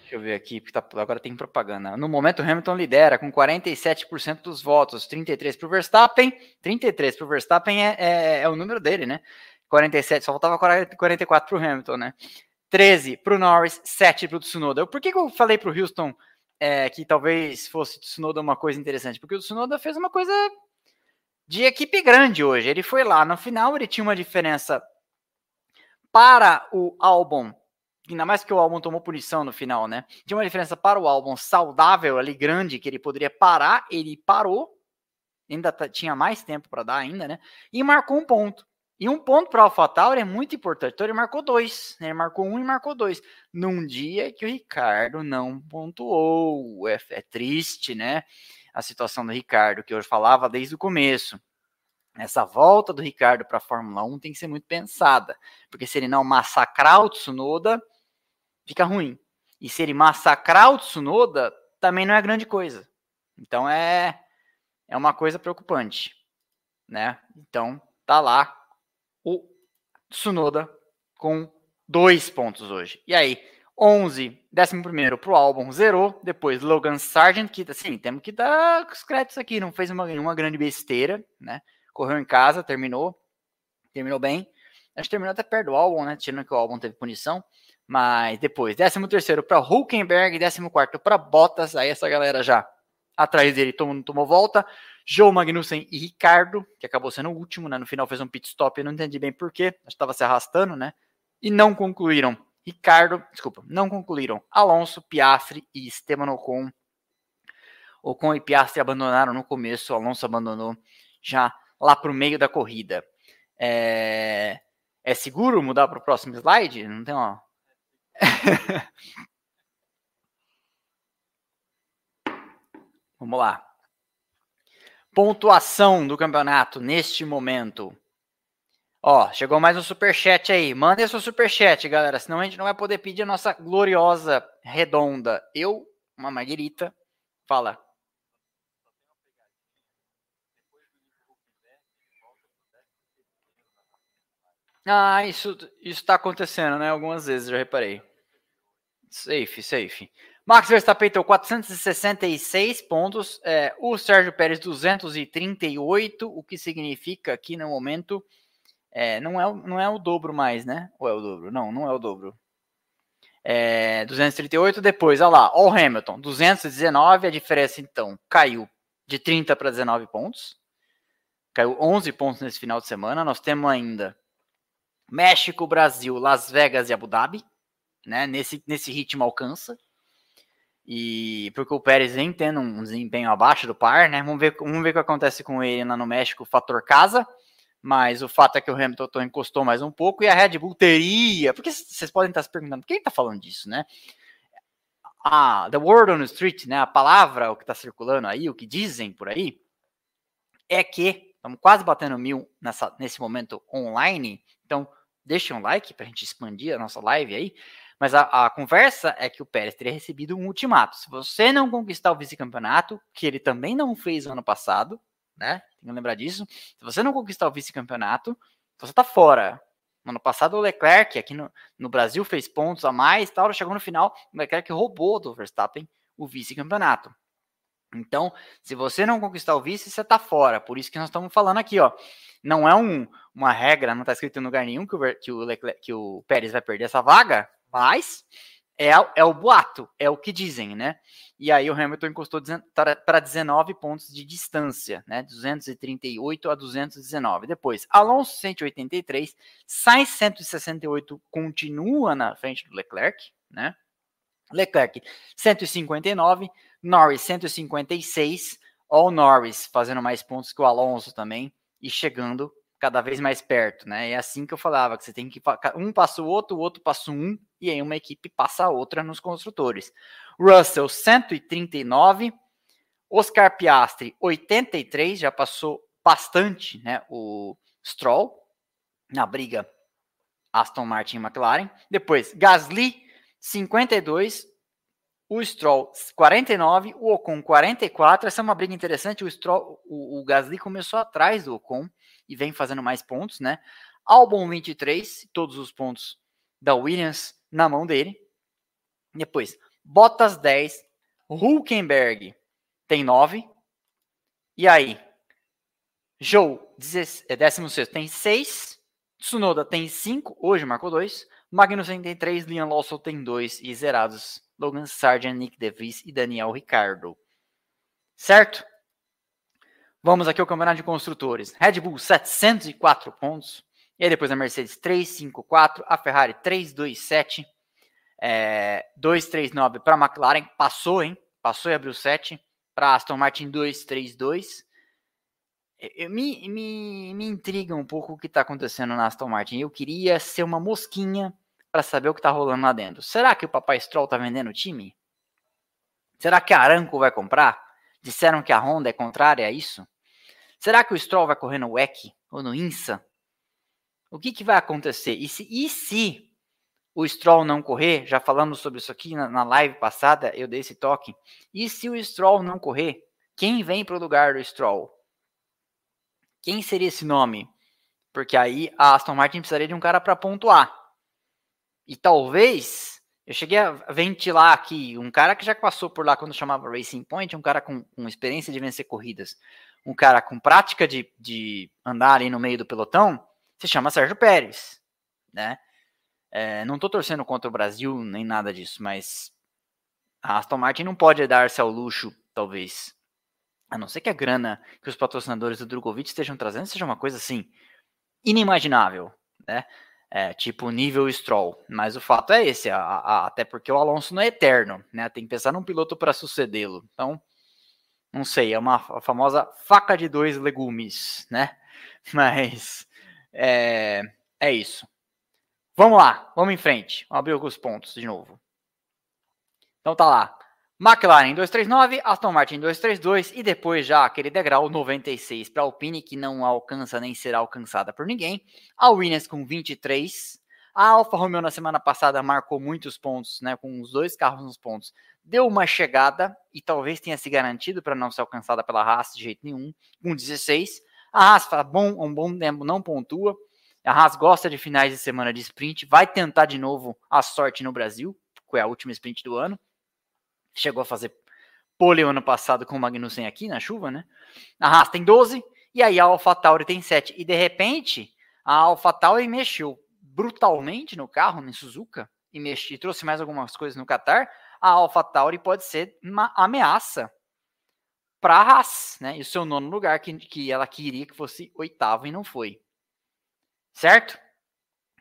Deixa eu ver aqui, porque tá, agora tem propaganda. No momento, Hamilton lidera com 47% dos votos, 33 para o Verstappen. 33 para o Verstappen é, é, é, o número dele, né? 47, só faltava 44 para o Hamilton, né? 13 para o Norris, 7 para o Tsunoda. Por que, que eu falei para o Houston é, que talvez fosse Tsunoda uma coisa interessante? Porque o Tsunoda fez uma coisa de equipe grande hoje. Ele foi lá, no final ele tinha uma diferença para o álbum, ainda mais que o álbum tomou punição no final, né? Tinha uma diferença para o álbum saudável ali, grande, que ele poderia parar, ele parou, ainda tinha mais tempo para dar ainda, né? E marcou um ponto. E um ponto para o AlphaTauri é muito importante. Então ele marcou dois. Né? Ele marcou um e marcou dois. Num dia que o Ricardo não pontuou. É, é triste, né? A situação do Ricardo, que eu falava desde o começo. Essa volta do Ricardo para a Fórmula 1 tem que ser muito pensada. Porque se ele não massacrar o Tsunoda, fica ruim. E se ele massacrar o Tsunoda, também não é grande coisa. Então é, é uma coisa preocupante. Né? Então tá lá o Tsunoda com dois pontos hoje. E aí, 11, 11 para o álbum, zerou. Depois, Logan Sargent, que assim, temos que dar os créditos aqui, não fez uma, uma grande besteira, né? Correu em casa, terminou, terminou bem. Acho que terminou até perto do álbum, né? Tirando que o álbum teve punição. Mas depois, 13 terceiro para Hulkenberg, 14 quarto para Bottas. Aí essa galera já atrás dele tomou, tomou volta. Joe Magnussen e Ricardo, que acabou sendo o último, né? No final fez um pit stop, eu não entendi bem porquê, estava se arrastando, né? E não concluíram. Ricardo, desculpa, não concluíram. Alonso, Piastri e Esteban Ocon. Ocon e Piastri abandonaram no começo, Alonso abandonou já lá para o meio da corrida. É, é seguro mudar para o próximo slide? Não tem uma. Vamos lá. Pontuação do campeonato neste momento. Ó, chegou mais um superchat aí. Manda seu superchat, galera. Senão a gente não vai poder pedir a nossa gloriosa redonda. Eu, uma Marguerita, fala. Ah, isso está acontecendo, né? Algumas vezes, já reparei. Safe, safe. Max Verstappen tem 466 pontos, é, o Sérgio Pérez 238, o que significa que no momento é, não, é, não é o dobro mais, né? Ou é o dobro? Não, não é o dobro. É, 238 depois, olha lá, o Hamilton, 219, a diferença então caiu de 30 para 19 pontos. Caiu 11 pontos nesse final de semana. Nós temos ainda México, Brasil, Las Vegas e Abu Dhabi. Né? Nesse, nesse ritmo alcança. E porque o Pérez vem tendo um desempenho abaixo do par, né? Vamos ver, vamos ver o que acontece com ele lá no México, fator casa. Mas o fato é que o Hamilton encostou mais um pouco e a Red Bull teria. Porque vocês podem estar se perguntando, quem está falando disso, né? Ah, the word on the street, né? A palavra, o que está circulando aí, o que dizem por aí, é que estamos quase batendo mil nessa, nesse momento online. Então, deixem um like para a gente expandir a nossa live aí. Mas a, a, conversa é que o Pérez teria recebido um ultimato. Se você não conquistar o vice-campeonato, que ele também não fez no ano passado, né? Tem que lembrar disso. Se você não conquistar o vice-campeonato, você tá fora. No ano passado, o Leclerc, aqui no, no Brasil, fez pontos a mais, tal, chegou no final, o Leclerc roubou do Verstappen o vice-campeonato. Então, se você não conquistar o vice, você tá fora. Por isso que nós estamos falando aqui, ó. Não é um, uma regra, não está escrito em lugar nenhum que o, Leclerc, que o Pérez vai perder essa vaga, mas é, é o boato, é o que dizem, né? E aí o Hamilton encostou para 19 pontos de distância, né? 238 a 219. Depois, Alonso 183, Sainz 168 continua na frente do Leclerc, né? Leclerc 159, Norris 156, All Norris fazendo mais pontos que o Alonso também e chegando cada vez mais perto, né? É assim que eu falava, que você tem que um passa o outro, o outro passa um, e aí uma equipe passa a outra nos construtores. Russell 139, Oscar Piastri 83, já passou bastante, né? O Stroll na briga Aston Martin e McLaren. Depois Gasly 52, o Stroll 49, o Ocon 44. Essa é uma briga interessante. O Stroll, o, o Gasly começou atrás do Ocon e vem fazendo mais pontos, né? Albon 23, todos os pontos da Williams na mão dele. Depois, Bottas 10, Hulkenberg tem 9. E aí, Joe, 16 é, tem 6. Tsunoda tem 5, hoje marcou 2. Magnussen tem 3, Liam Lawson tem 2 e zerados Logan Sargent, Nick DeVries e Daniel Ricardo. Certo? Vamos aqui ao campeonato de construtores. Red Bull 704 pontos, E depois a Mercedes 354, a Ferrari 327, é, 239 para a McLaren, passou, hein? Passou e abriu 7. Para Aston Martin 232. Eu, me, me, me intriga um pouco o que está acontecendo na Aston Martin. Eu queria ser uma mosquinha para saber o que está rolando lá dentro. Será que o papai Stroll está vendendo o time? Será que a Aranco vai comprar? Disseram que a Honda é contrária a isso? Será que o Stroll vai correr no WEC ou no INSA? O que, que vai acontecer? E se, e se o Stroll não correr? Já falamos sobre isso aqui na, na live passada, eu dei esse toque. E se o Stroll não correr? Quem vem para o lugar do Stroll? Quem seria esse nome? Porque aí a Aston Martin precisaria de um cara para pontuar. E talvez eu cheguei a ventilar aqui um cara que já passou por lá quando chamava Racing Point, um cara com, com experiência de vencer corridas, um cara com prática de, de andar ali no meio do pelotão se chama Sérgio Pérez, né? É, não estou torcendo contra o Brasil nem nada disso, mas a Aston Martin não pode dar-se ao luxo, talvez, a não ser que a grana que os patrocinadores do Drogovic estejam trazendo seja uma coisa assim inimaginável, né? É, tipo nível Stroll. Mas o fato é esse, a, a, até porque o Alonso não é eterno, né? Tem que pensar num piloto para sucedê-lo. Então, não sei, é uma famosa faca de dois legumes, né? Mas é, é isso. Vamos lá, vamos em frente. Vamos abrir alguns pontos de novo. Então tá lá. McLaren 239, Aston Martin 232 e depois já aquele degrau 96 para a Alpine que não alcança nem será alcançada por ninguém. A Williams com 23. A Alfa Romeo na semana passada marcou muitos pontos, né, com os dois carros nos pontos. Deu uma chegada e talvez tenha se garantido para não ser alcançada pela Haas de jeito nenhum, com 16. A Haas faz bom, um bom tempo, não pontua. A Haas gosta de finais de semana de sprint, vai tentar de novo a sorte no Brasil, que é a última sprint do ano. Chegou a fazer pole ano passado com o Magnussen aqui na chuva, né? A Haas tem 12 e aí a AlphaTauri tem 7. E de repente, a AlphaTauri mexeu brutalmente no carro, em Suzuka, e, mexi, trouxe mais algumas coisas no Qatar. A AlphaTauri pode ser uma ameaça para a Haas, né? E o seu nono lugar, que, que ela queria que fosse oitavo e não foi. Certo?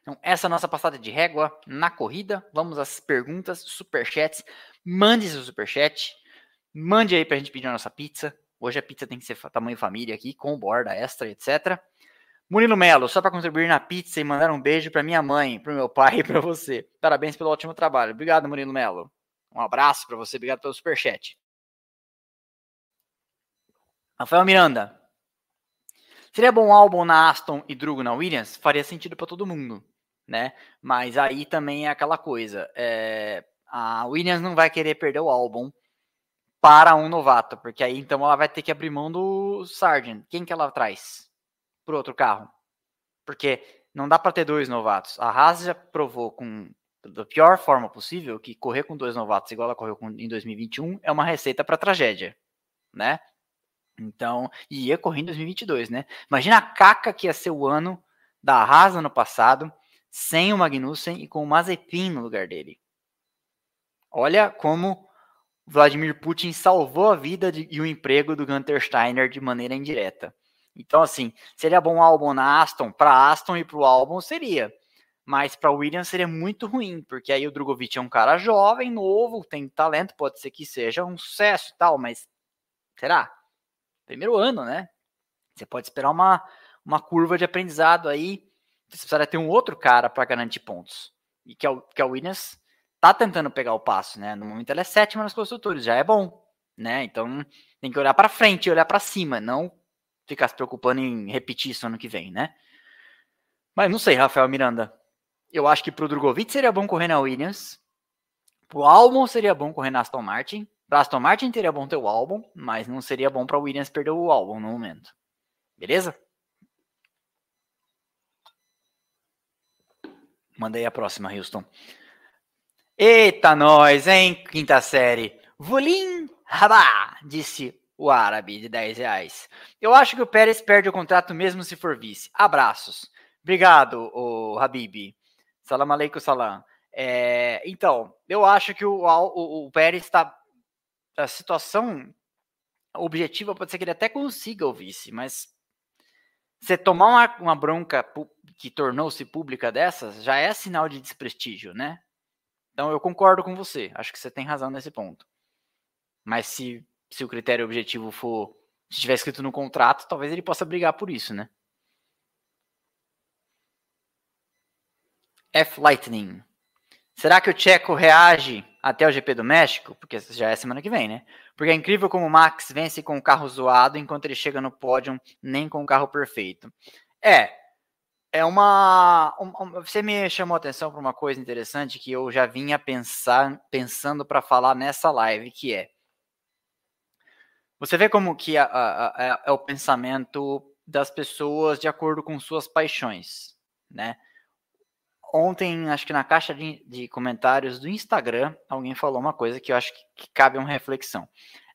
Então, essa é a nossa passada de régua na corrida. Vamos às perguntas, superchats. Mande seu superchat. Mande aí pra gente pedir a nossa pizza. Hoje a pizza tem que ser tamanho família aqui, com borda extra, etc. Murilo Melo, só para contribuir na pizza e mandar um beijo para minha mãe, para meu pai e para você. Parabéns pelo ótimo trabalho. Obrigado, Murilo Melo. Um abraço para você, obrigado pelo superchat. Rafael Miranda. Seria bom álbum na Aston e Drugo na Williams? Faria sentido para todo mundo, né? Mas aí também é aquela coisa. É, a Williams não vai querer perder o álbum para um novato, porque aí então ela vai ter que abrir mão do Sargent. Quem que ela traz para outro carro? Porque não dá para ter dois novatos. A Haas já provou com da pior forma possível que correr com dois novatos igual ela correu com, em 2021 é uma receita para tragédia, né? Então, e ia correr em 2022, né? Imagina a caca que ia ser o ano da Haas no passado, sem o Magnussen e com o Mazepin no lugar dele. Olha como Vladimir Putin salvou a vida de, e o emprego do Gunter Steiner de maneira indireta. Então, assim, seria bom o álbum na Aston? Para Aston e para o álbum seria. Mas para Williams seria muito ruim, porque aí o Drogovic é um cara jovem, novo, tem talento, pode ser que seja um sucesso e tal, mas será? primeiro ano, né? Você pode esperar uma, uma curva de aprendizado aí. Você precisaria ter um outro cara para garantir pontos. E que é o, que é o Williams tá tentando pegar o passo, né? No momento ela é sétima nos construtores, já é bom, né? Então tem que olhar para frente, olhar para cima, não ficar se preocupando em repetir isso ano que vem, né? Mas não sei, Rafael Miranda. Eu acho que pro Drogovic seria bom correr na Williams. Pro Albon seria bom correr na Aston Martin. Para Aston Martin teria bom ter o álbum, mas não seria bom para Williams perder o álbum no momento. Beleza? Mandei a próxima, Houston. Eita, nós, hein? Quinta série. Volim Rabá, disse o árabe de 10 reais. Eu acho que o Pérez perde o contrato mesmo se for vice. Abraços. Obrigado, o Habib. Salam aleikum, salam. É, então, eu acho que o, o, o Pérez está a situação objetiva pode ser que ele até consiga o vice, mas você tomar uma, uma bronca que tornou-se pública dessas já é sinal de desprestígio, né? Então eu concordo com você, acho que você tem razão nesse ponto. Mas se, se o critério objetivo for, se estiver escrito no contrato, talvez ele possa brigar por isso, né? F Lightning. Será que o Checo reage até o GP do México? Porque já é semana que vem, né? Porque é incrível como o Max vence com o carro zoado enquanto ele chega no pódio nem com o carro perfeito. É, é uma, uma, Você me chamou a atenção para uma coisa interessante que eu já vinha pensar, pensando para falar nessa live, que é. Você vê como que é, é o pensamento das pessoas de acordo com suas paixões, né? Ontem, acho que na caixa de, de comentários do Instagram, alguém falou uma coisa que eu acho que, que cabe uma reflexão.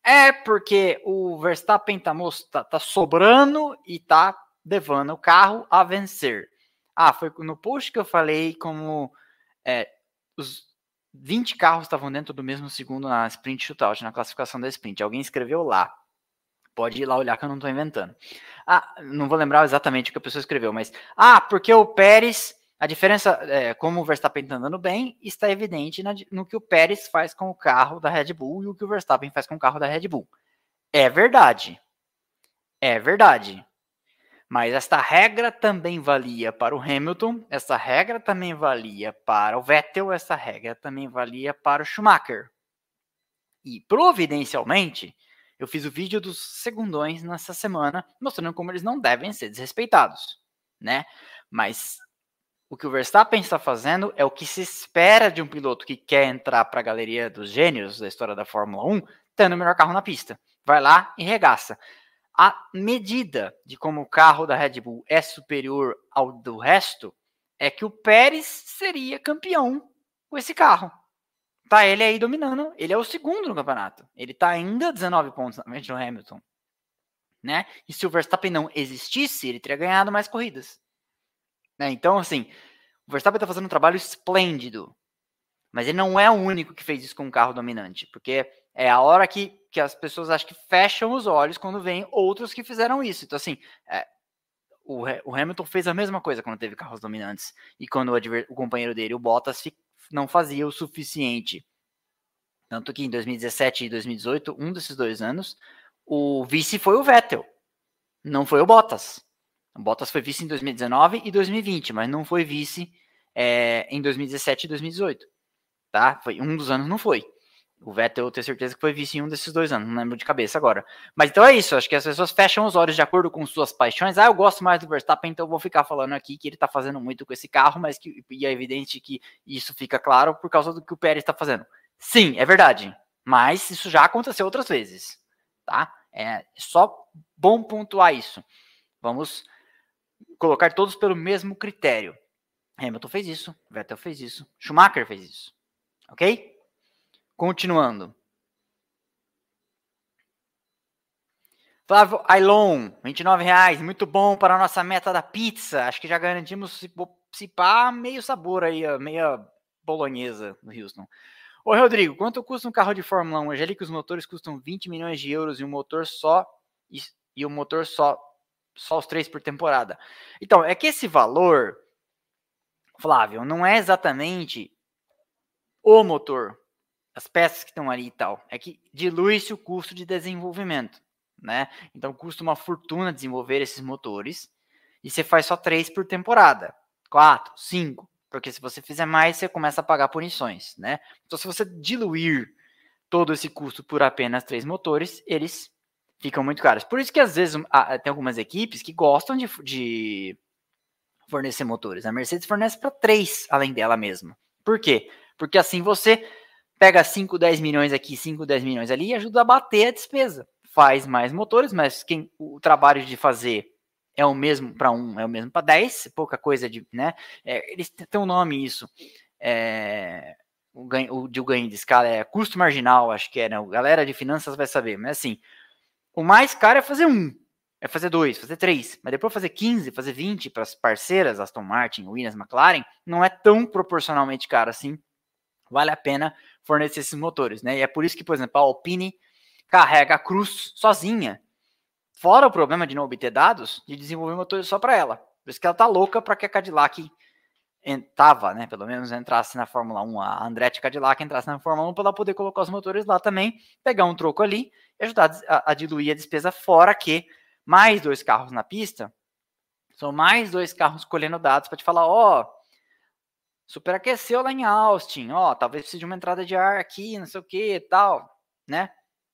É porque o Verstappen tá, tá, tá sobrando e tá levando o carro a vencer. Ah, foi no post que eu falei como é, os 20 carros estavam dentro do mesmo segundo na sprint shootout, na classificação da sprint. Alguém escreveu lá. Pode ir lá olhar que eu não estou inventando. Ah, não vou lembrar exatamente o que a pessoa escreveu, mas. Ah, porque o Pérez. A diferença, é, como o Verstappen está andando bem, está evidente no que o Pérez faz com o carro da Red Bull e o que o Verstappen faz com o carro da Red Bull. É verdade. É verdade. Mas esta regra também valia para o Hamilton, essa regra também valia para o Vettel, essa regra também valia para o Schumacher. E providencialmente, eu fiz o vídeo dos segundões nessa semana, mostrando como eles não devem ser desrespeitados, né? Mas o que o Verstappen está fazendo é o que se espera de um piloto que quer entrar para a galeria dos gênios da história da Fórmula 1, tendo o melhor carro na pista. Vai lá e regaça a medida de como o carro da Red Bull é superior ao do resto é que o Pérez seria campeão com esse carro. Tá ele aí dominando, ele é o segundo no campeonato. Ele tá ainda 19 pontos na frente do Hamilton. Né? E se o Verstappen não existisse, ele teria ganhado mais corridas. Né? Então, assim, o Verstappen tá fazendo um trabalho esplêndido. Mas ele não é o único que fez isso com um carro dominante, porque é a hora que, que as pessoas acho que fecham os olhos quando vem outros que fizeram isso. Então, assim, é, o, o, Hamilton fez a mesma coisa quando teve carros dominantes. E quando o, o companheiro dele, o Bottas, não fazia o suficiente. Tanto que em 2017 e 2018, um desses dois anos, o vice foi o Vettel, não foi o Bottas. O Bottas foi vice em 2019 e 2020, mas não foi vice é, em 2017 e 2018. Tá? Foi, um dos anos não foi. O Vettel, eu tenho certeza que foi vice em um desses dois anos, não lembro de cabeça agora. Mas então é isso, acho que as pessoas fecham os olhos de acordo com suas paixões. Ah, eu gosto mais do Verstappen, então vou ficar falando aqui que ele tá fazendo muito com esse carro, mas que e é evidente que isso fica claro por causa do que o Pérez está fazendo. Sim, é verdade, mas isso já aconteceu outras vezes, tá? É só bom pontuar isso. Vamos colocar todos pelo mesmo critério. Hamilton fez isso, Vettel fez isso, Schumacher fez isso, ok? Continuando. Flávio Ailon, 29 reais, muito bom para a nossa meta da pizza. Acho que já garantimos se, se pá, meio sabor aí, meia bolonhesa no Houston. Oi, Rodrigo, quanto custa um carro de Fórmula 1? Eu já li que os motores custam 20 milhões de euros e um motor só e, e o motor só só os três por temporada. Então, é que esse valor, Flávio, não é exatamente o motor as peças que estão ali e tal, é que dilui-se o custo de desenvolvimento, né? Então custa uma fortuna desenvolver esses motores e você faz só três por temporada, quatro, cinco, porque se você fizer mais você começa a pagar punições, né? Então se você diluir todo esse custo por apenas três motores, eles ficam muito caros. Por isso que às vezes tem algumas equipes que gostam de, de fornecer motores. A Mercedes fornece para três, além dela mesma. Por quê? Porque assim você pega 5, 10 milhões aqui, 5, 10 milhões ali e ajuda a bater a despesa. Faz mais motores, mas quem o trabalho de fazer é o mesmo para um, é o mesmo para 10, pouca coisa de, né? É, eles têm um nome isso. É, o, ganho, o de ganho de escala é custo marginal, acho que é, né? A galera de finanças vai saber, mas assim, o mais caro é fazer um, é fazer dois, fazer três, mas depois fazer 15, fazer 20 para as parceiras, Aston Martin, Williams, McLaren, não é tão proporcionalmente caro assim. Vale a pena fornecer esses motores, né? E é por isso que, por exemplo, a Alpine carrega a Cruz sozinha, Fora o problema de não obter dados, de desenvolver motores só para ela. Por isso que ela tá louca para que a Cadillac tava, né, pelo menos entrasse na Fórmula 1, a Andretti Cadillac entrasse na Fórmula 1 para ela poder colocar os motores lá também, pegar um troco ali e ajudar a, a diluir a despesa fora que mais dois carros na pista são mais dois carros colhendo dados para te falar, ó, oh, superaqueceu lá em Austin, ó, talvez precise de uma entrada de ar aqui, não sei o que, tal, né?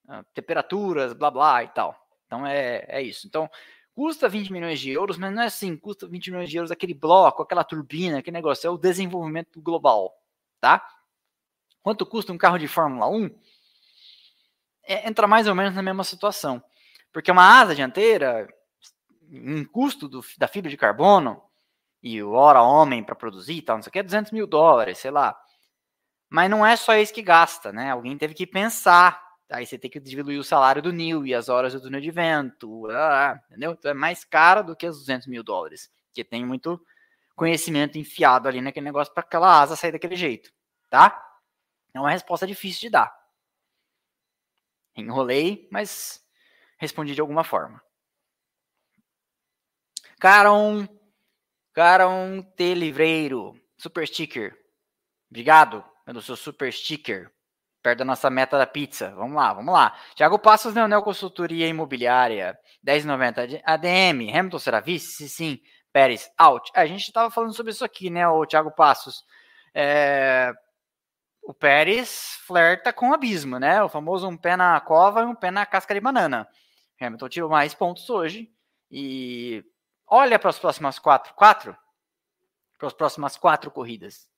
Ah, temperaturas, blá blá e tal. Então é, é isso. Então, custa 20 milhões de euros, mas não é assim, custa 20 milhões de euros aquele bloco, aquela turbina, aquele negócio, é o desenvolvimento global, tá? Quanto custa um carro de Fórmula 1? É, entra mais ou menos na mesma situação. Porque uma asa dianteira, em custo do, da fibra de carbono, e o hora homem para produzir e tal, não sei o que, é 200 mil dólares, sei lá. Mas não é só isso que gasta, né? Alguém teve que pensar Aí você tem que diluir o salário do Nil e as horas do túnel de vento, entendeu? Então é mais caro do que os 200 mil dólares, porque tem muito conhecimento enfiado ali naquele negócio para aquela asa sair daquele jeito, tá? É uma resposta difícil de dar. Enrolei, mas respondi de alguma forma. Caron, Caron T. Livreiro, super sticker. Obrigado pelo seu super sticker perto da nossa meta da pizza. Vamos lá, vamos lá. Tiago Passos, Neonel Consultoria Imobiliária, 10,90 ADM, Hamilton será vice? Sim, Pérez, out. A gente estava falando sobre isso aqui, né, o Tiago Passos. É... O Pérez flerta com o abismo, né? O famoso um pé na cova e um pé na casca de banana. Hamilton tirou mais pontos hoje e olha para as próximas quatro, quatro? Para as próximas quatro corridas.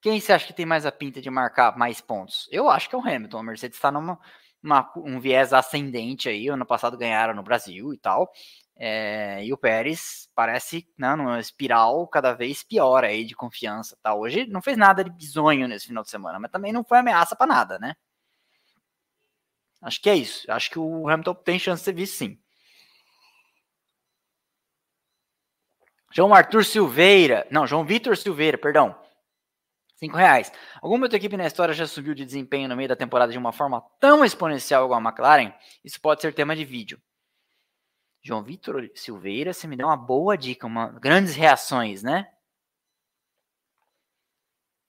Quem você acha que tem mais a pinta de marcar mais pontos? Eu acho que é o Hamilton. A Mercedes está numa uma, um viés ascendente aí. Ano passado ganharam no Brasil e tal. É, e o Pérez parece né, numa espiral cada vez pior aí de confiança. Tá? Hoje não fez nada de bizonho nesse final de semana, mas também não foi ameaça para nada, né? Acho que é isso. Acho que o Hamilton tem chance de ser visto sim. João Arthur Silveira, não, João Vitor Silveira, perdão. 5 reais. Alguma outra equipe na história já subiu de desempenho no meio da temporada de uma forma tão exponencial igual a McLaren? Isso pode ser tema de vídeo. João Vitor Silveira, você me deu uma boa dica, uma, grandes reações, né?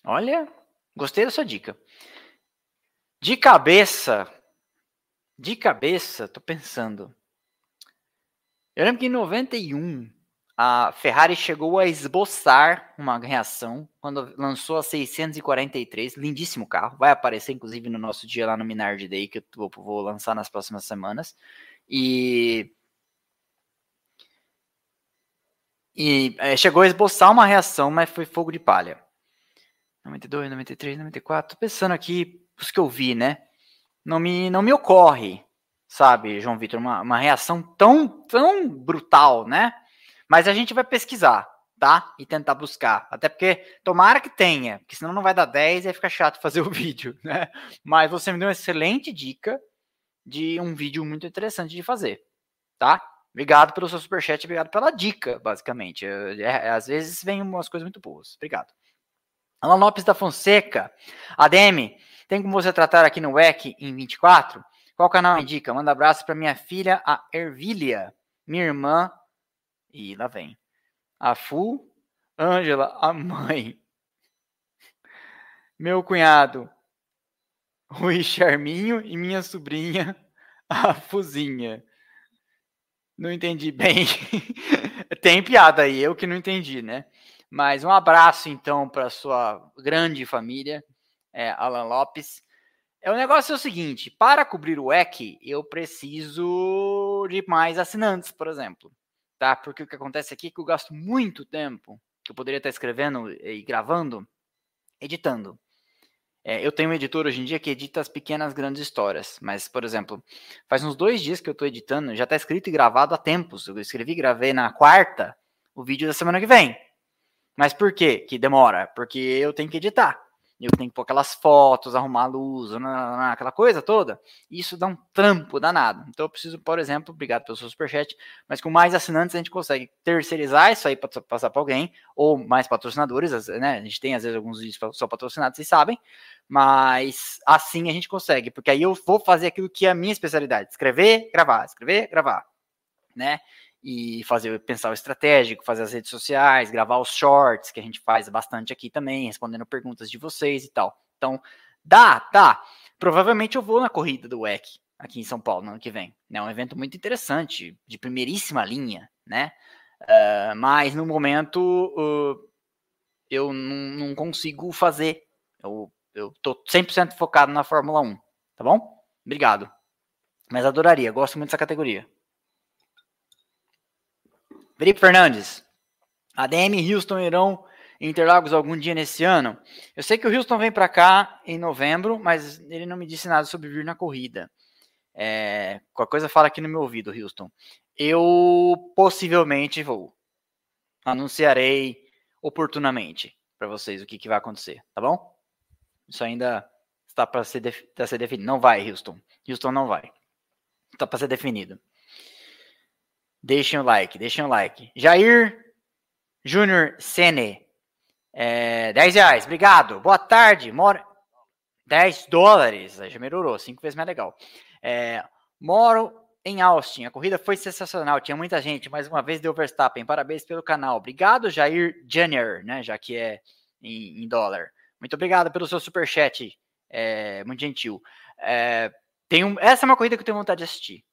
Olha, gostei da sua dica. De cabeça, de cabeça, tô pensando. Eu lembro que em 91 a Ferrari chegou a esboçar uma reação quando lançou a 643, lindíssimo carro, vai aparecer inclusive no nosso dia lá no Minard Day, que eu vou lançar nas próximas semanas. E, e é, chegou a esboçar uma reação, mas foi fogo de palha. 92, 93, 94, tô pensando aqui os que eu vi, né? Não me, não me ocorre, sabe, João Vitor, uma, uma reação tão, tão brutal, né? Mas a gente vai pesquisar, tá? E tentar buscar. Até porque tomara que tenha, porque senão não vai dar 10 e aí fica chato fazer o vídeo, né? Mas você me deu uma excelente dica de um vídeo muito interessante de fazer, tá? Obrigado pelo seu superchat, obrigado pela dica, basicamente. É, é, às vezes vem umas coisas muito boas. Obrigado. Alan Lopes da Fonseca. ADM, tem como você tratar aqui no WEC em 24? Qual canal indica? Manda abraço para minha filha, a Ervília. Minha irmã, e lá vem. A Fu, Ângela, a mãe. Meu cunhado, Rui Charminho e minha sobrinha, a Fuzinha. Não entendi bem. Tem piada aí, eu que não entendi, né? Mas um abraço então para sua grande família, é, Alan Lopes. É, o negócio é o seguinte: para cobrir o EC, eu preciso de mais assinantes, por exemplo tá? Porque o que acontece aqui é que eu gasto muito tempo que eu poderia estar escrevendo e gravando, editando. É, eu tenho um editor hoje em dia que edita as pequenas grandes histórias, mas, por exemplo, faz uns dois dias que eu estou editando, já está escrito e gravado há tempos. Eu escrevi e gravei na quarta o vídeo da semana que vem. Mas por quê que demora? Porque eu tenho que editar eu tenho que pôr aquelas fotos, arrumar a luz, aquela coisa toda. Isso dá um trampo danado. Então eu preciso, por exemplo, obrigado pelo seu superchat, mas com mais assinantes a gente consegue terceirizar isso aí para passar para alguém, ou mais patrocinadores, né? A gente tem às vezes alguns vídeos só patrocinados, vocês sabem, mas assim a gente consegue, porque aí eu vou fazer aquilo que é a minha especialidade: escrever, gravar, escrever, gravar. né? E fazer pensar o estratégico, fazer as redes sociais, gravar os shorts, que a gente faz bastante aqui também, respondendo perguntas de vocês e tal. Então, dá, tá. Provavelmente eu vou na corrida do WEC aqui em São Paulo no ano que vem. É um evento muito interessante, de primeiríssima linha, né? Uh, mas no momento uh, eu não, não, consigo fazer. Eu, eu tô 100% focado na Fórmula 1, tá bom? Obrigado. Mas adoraria, gosto muito dessa categoria. Felipe Fernandes. ADM e Houston irão Interlagos algum dia nesse ano? Eu sei que o Houston vem para cá em novembro, mas ele não me disse nada sobre vir na corrida. É, qualquer coisa fala aqui no meu ouvido, Houston. Eu possivelmente vou. Anunciarei oportunamente para vocês o que, que vai acontecer, tá bom? Isso ainda está para ser, tá ser definido. Não vai, Houston. Houston não vai. Está para ser definido. Deixem o like, deixem o like. Jair Júnior Sene. É, 10 reais, obrigado. Boa tarde. Mora. 10 dólares. Já melhorou, 5 vezes mais legal. É, moro em Austin. A corrida foi sensacional. Tinha muita gente. Mais uma vez deu Verstappen. Parabéns pelo canal. Obrigado, Jair Jenner, né? Já que é em, em dólar. Muito obrigado pelo seu super chat. É, muito gentil. É, um, essa é uma corrida que eu tenho vontade de assistir.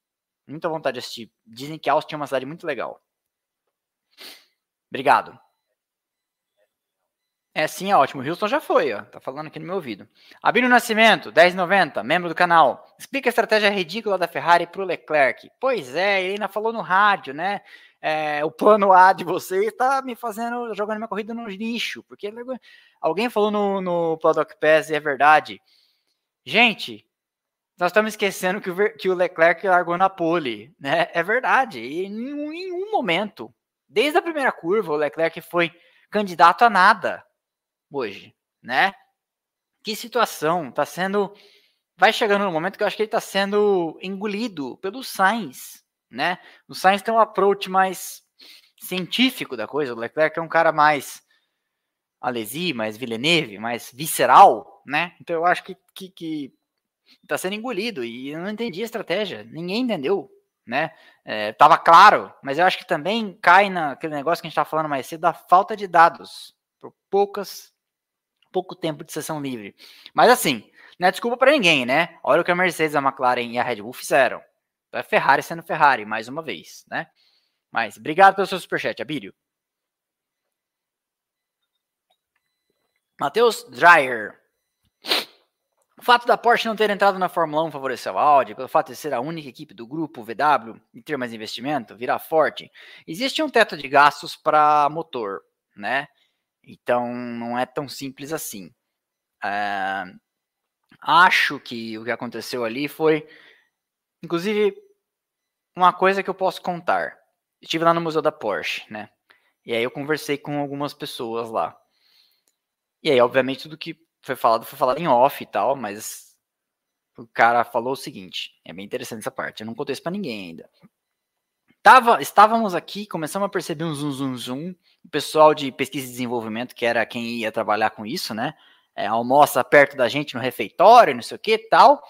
Muita vontade de assistir. Dizem que Austin é uma cidade muito legal. Obrigado. É, sim, é ótimo. O Houston já foi, ó. Tá falando aqui no meu ouvido. Abílio Nascimento, 10,90, membro do canal. Explica a estratégia ridícula da Ferrari pro Leclerc. Pois é, ele ainda falou no rádio, né? É, o plano A de vocês tá me fazendo, jogando minha corrida no lixo. Porque alguém falou no, no Paddock Pass e é verdade. Gente, nós estamos esquecendo que o, que o Leclerc largou na pole, né? É verdade. E em nenhum momento, desde a primeira curva, o Leclerc foi candidato a nada hoje, né? Que situação, tá sendo vai chegando no momento que eu acho que ele tá sendo engolido pelo Sainz, né? O Sainz tem um approach mais científico da coisa, o Leclerc é um cara mais Alesi, mais Villeneuve, mais visceral, né? Então eu acho que, que, que tá sendo engolido e eu não entendi a estratégia, ninguém entendeu, né? É, tava claro, mas eu acho que também cai naquele negócio que a gente tava falando mais cedo da falta de dados por poucas pouco tempo de sessão livre. Mas assim, não é desculpa para ninguém, né? Olha o que a Mercedes, a McLaren e a Red Bull fizeram. É Ferrari sendo Ferrari, mais uma vez, né? Mas obrigado pelo seu superchat, Abílio. Matheus Dreyer. O fato da Porsche não ter entrado na Fórmula 1 favoreceu a Audi, pelo fato de ser a única equipe do grupo VW e ter mais investimento, virar forte. Existe um teto de gastos para motor, né? Então, não é tão simples assim. É, acho que o que aconteceu ali foi, inclusive, uma coisa que eu posso contar. Estive lá no Museu da Porsche, né? E aí eu conversei com algumas pessoas lá. E aí, obviamente, tudo que foi falado foi falado em off e tal, mas o cara falou o seguinte: é bem interessante essa parte. Eu não contei isso pra ninguém ainda. Tava, estávamos aqui, começamos a perceber um zoom, zoom, zoom. O pessoal de pesquisa e desenvolvimento, que era quem ia trabalhar com isso, né? É, almoça perto da gente no refeitório, não sei o que tal.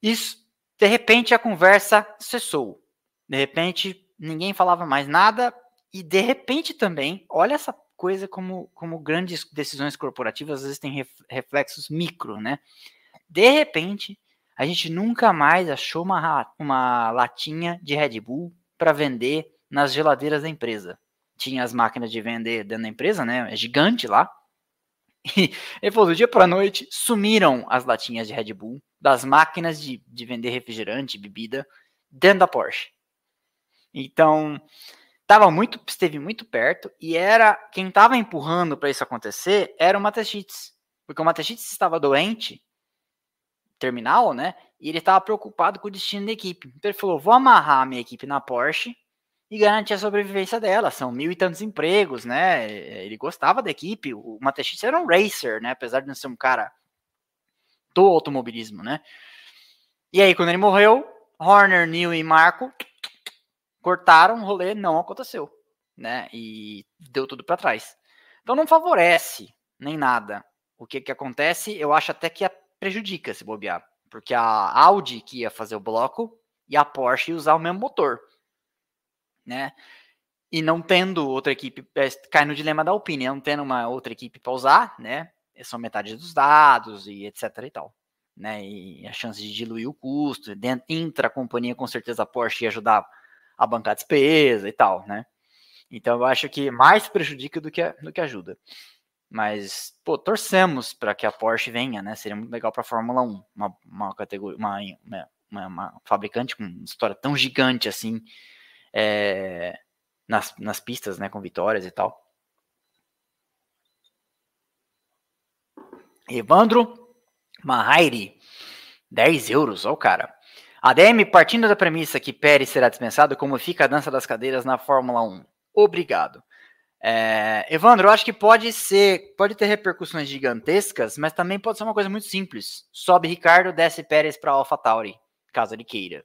Isso, de repente, a conversa cessou. De repente, ninguém falava mais nada. E de repente também, olha essa coisa como, como grandes decisões corporativas às vezes têm reflexos micro, né? De repente, a gente nunca mais achou uma, uma latinha de Red Bull para vender nas geladeiras da empresa. Tinha as máquinas de vender dentro da empresa, né? É gigante lá. E ele falou: do dia para noite sumiram as latinhas de Red Bull das máquinas de, de vender refrigerante, bebida, dentro da Porsche. Então, tava muito, esteve muito perto e era quem estava empurrando para isso acontecer era o Matechitz, porque o Matechitz estava doente terminal, né? E ele estava preocupado com o destino da equipe. Então ele falou: vou amarrar a minha equipe na Porsche e garantir a sobrevivência dela. São mil e tantos empregos, né? Ele gostava da equipe. O Matechitz era um racer, né? Apesar de não ser um cara do automobilismo, né? E aí, quando ele morreu, Horner, Neil e Marco cortaram o rolê, não aconteceu, né? E deu tudo para trás. Então não favorece nem nada. O que que acontece? Eu acho até que prejudica se bobear. Porque a Audi que ia fazer o bloco e a Porsche ia usar o mesmo motor. né? E não tendo outra equipe, é, cai no dilema da Alpine, não tendo uma outra equipe para usar, né? São metade dos dados e etc e tal. Né, e a chance de diluir o custo, dentro, intra a companhia, com certeza a Porsche ia ajudar a bancar despesa e tal, né? Então eu acho que mais prejudica do que, do que ajuda. Mas, pô, torcemos para que a Porsche venha, né? Seria muito legal para a Fórmula 1, uma, uma categoria, uma, uma, uma, fabricante com uma história tão gigante assim é, nas, nas pistas, né? Com vitórias e tal. Evandro Mahairi, 10 euros, ó o cara. ADM, partindo da premissa que Pérez será dispensado, como fica a dança das cadeiras na Fórmula 1? Obrigado. É, Evandro, eu acho que pode ser, pode ter repercussões gigantescas, mas também pode ser uma coisa muito simples. Sobe Ricardo, desce Pérez para AlphaTauri, caso ele queira.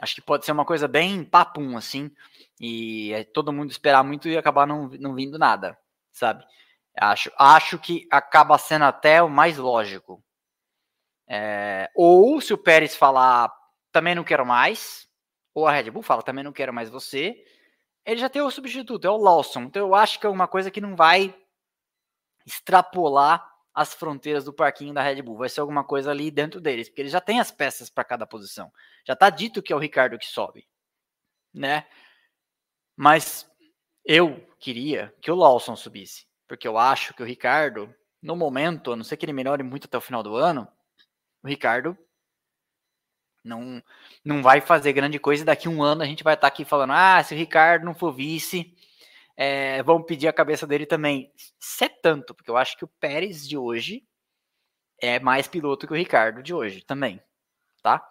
Acho que pode ser uma coisa bem papum, assim, e é todo mundo esperar muito e acabar não, não vindo nada, sabe? Acho, acho que acaba sendo até o mais lógico. É, ou se o Pérez falar, também não quero mais, ou a Red Bull fala, também não quero mais você, ele já tem o substituto, é o Lawson. Então eu acho que é uma coisa que não vai extrapolar as fronteiras do parquinho da Red Bull. Vai ser alguma coisa ali dentro deles, porque eles já têm as peças para cada posição. Já está dito que é o Ricardo que sobe, né? Mas eu queria que o Lawson subisse, porque eu acho que o Ricardo, no momento, a não ser que ele melhore muito até o final do ano, o Ricardo não, não vai fazer grande coisa. Daqui um ano a gente vai estar tá aqui falando: ah, se o Ricardo não for vice, é, vamos pedir a cabeça dele também. Se é tanto, porque eu acho que o Pérez de hoje é mais piloto que o Ricardo de hoje também, tá?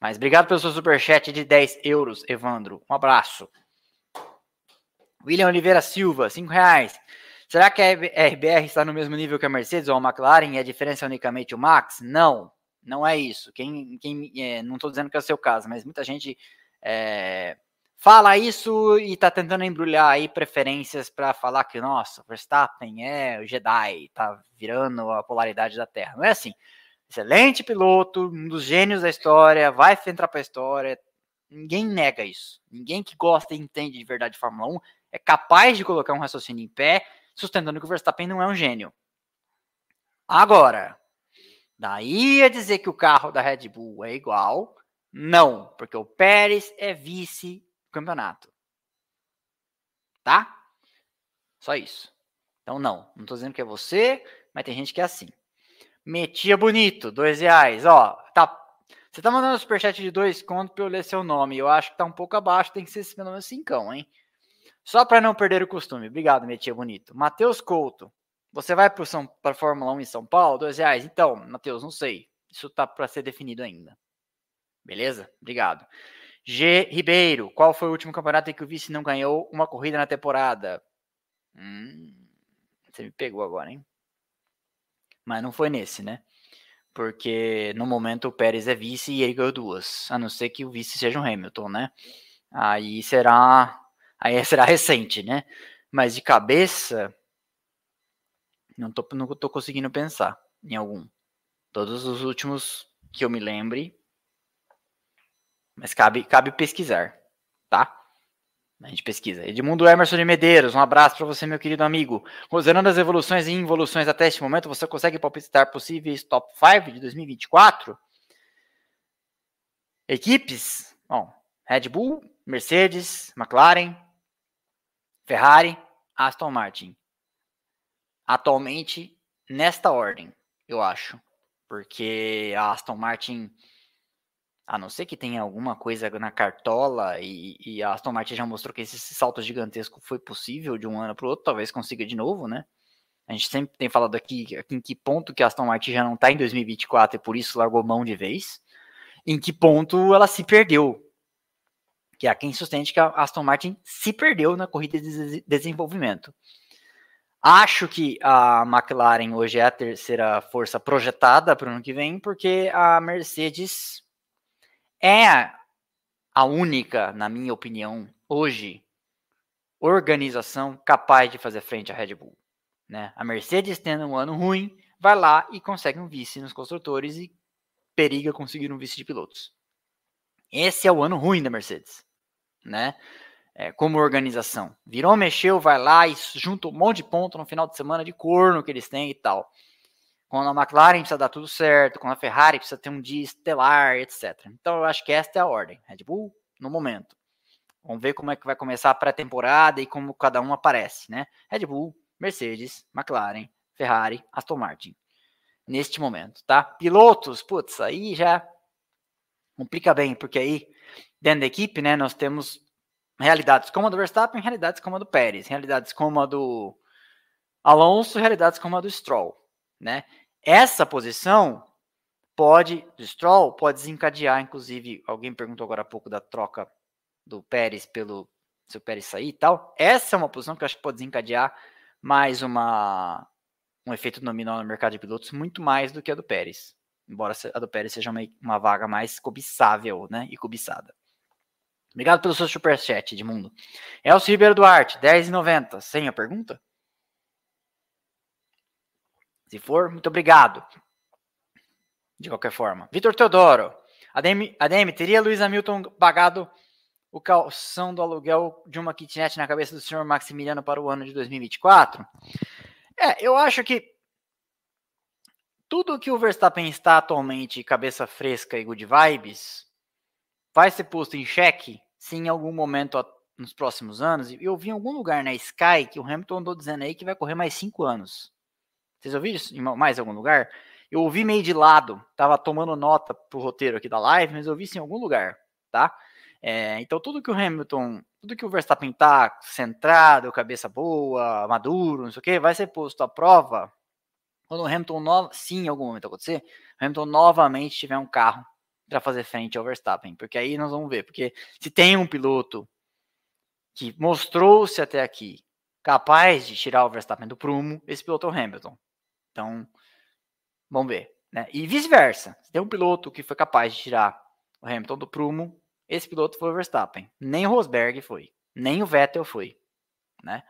Mas obrigado pelo seu superchat de 10 euros, Evandro. Um abraço. William Oliveira Silva, 5 reais. Será que a RBR está no mesmo nível que a Mercedes ou a McLaren e a diferença é unicamente o Max? Não. Não é isso. Quem, quem é, não estou dizendo que é o seu caso, mas muita gente é, fala isso e está tentando embrulhar aí preferências para falar que, nossa, Verstappen é o Jedi, tá virando a polaridade da Terra. Não é assim. Excelente piloto, um dos gênios da história, vai entrar para a história. Ninguém nega isso. Ninguém que gosta e entende de verdade de Fórmula 1 é capaz de colocar um raciocínio em pé, sustentando que o Verstappen não é um gênio. Agora, Daí a dizer que o carro da Red Bull é igual, não, porque o Pérez é vice do campeonato. Tá? Só isso. Então, não. Não tô dizendo que é você, mas tem gente que é assim. Metia bonito, dois reais. Ó, tá. Você tá mandando um superchat de dois contos pra eu ler seu nome. Eu acho que tá um pouco abaixo, tem que ser pelo menos cincão, hein? Só para não perder o costume. Obrigado, Metia Bonito. Matheus Couto. Você vai para a Fórmula 1 em São Paulo? Dois reais? Então, Matheus, não sei. Isso tá para ser definido ainda. Beleza? Obrigado. G. Ribeiro, qual foi o último campeonato em que o vice não ganhou uma corrida na temporada? Hum, você me pegou agora, hein? Mas não foi nesse, né? Porque no momento o Pérez é vice e ele ganhou duas. A não ser que o vice seja o Hamilton, né? Aí será. Aí será recente, né? Mas de cabeça, não tô, não tô conseguindo pensar em algum. Todos os últimos que eu me lembre. Mas cabe, cabe pesquisar, tá? A gente pesquisa. Edmundo Emerson de Medeiros, um abraço para você, meu querido amigo. Considerando as evoluções e involuções até este momento, você consegue palpitar possíveis top 5 de 2024? Equipes? Bom, Red Bull, Mercedes, McLaren, Ferrari, Aston Martin atualmente nesta ordem, eu acho. Porque a Aston Martin, a não ser que tenha alguma coisa na cartola, e, e a Aston Martin já mostrou que esse salto gigantesco foi possível de um ano para o outro, talvez consiga de novo, né? A gente sempre tem falado aqui, aqui em que ponto que a Aston Martin já não está em 2024 e por isso largou mão de vez. Em que ponto ela se perdeu. Que há quem sustente que a Aston Martin se perdeu na corrida de desenvolvimento. Acho que a McLaren hoje é a terceira força projetada para o ano que vem, porque a Mercedes é a única, na minha opinião, hoje, organização capaz de fazer frente à Red Bull. Né? A Mercedes, tendo um ano ruim, vai lá e consegue um vice nos construtores e periga conseguir um vice de pilotos. Esse é o ano ruim da Mercedes. né? É, como organização. Virou, mexeu, vai lá e junta um monte de ponto no final de semana de corno que eles têm e tal. Quando a McLaren precisa dar tudo certo, quando a Ferrari precisa ter um dia estelar, etc. Então eu acho que esta é a ordem. Red Bull no momento. Vamos ver como é que vai começar a pré-temporada e como cada um aparece, né? Red Bull, Mercedes, McLaren, Ferrari, Aston Martin. Neste momento, tá? Pilotos, putz, aí já complica bem, porque aí dentro da equipe, né, nós temos realidades como a do Verstappen, realidades como a do Pérez, realidades como a do Alonso, realidades como a do Stroll, né? Essa posição pode, do Stroll, pode desencadear, inclusive, alguém perguntou agora há pouco da troca do Pérez pelo se o Pérez sair e tal. Essa é uma posição que eu acho que pode desencadear mais uma um efeito nominal no mercado de pilotos muito mais do que a do Pérez. Embora a do Pérez seja uma, uma vaga mais cobiçável, né? E cobiçada. Obrigado pelo seu superchat, Edmundo. Elcio Ribeiro Duarte, 10,90. Sem a pergunta? Se for, muito obrigado. De qualquer forma. Vitor Teodoro. ADM, ADM, teria Luiz Hamilton pagado o calção do aluguel de uma kitnet na cabeça do senhor Maximiliano para o ano de 2024? É, eu acho que tudo que o Verstappen está atualmente cabeça fresca e good vibes vai ser posto em xeque se em algum momento nos próximos anos. Eu vi em algum lugar na Sky que o Hamilton andou dizendo aí que vai correr mais cinco anos. Vocês ouviram isso em mais algum lugar? Eu ouvi meio de lado, tava tomando nota pro roteiro aqui da live, mas eu ouvi isso em algum lugar, tá? É, então, tudo que o Hamilton, tudo que o Verstappen tá centrado, cabeça boa, maduro, não sei o que, vai ser posto à prova quando o Hamilton, no... sim, em algum momento acontecer, o Hamilton novamente tiver um carro para fazer frente ao Verstappen, porque aí nós vamos ver, porque se tem um piloto que mostrou-se até aqui capaz de tirar o Verstappen do prumo, esse piloto é o Hamilton. Então, vamos ver. Né? E vice-versa. Se tem um piloto que foi capaz de tirar o Hamilton do prumo, esse piloto foi o Verstappen. Nem o Rosberg foi. Nem o Vettel foi. Né?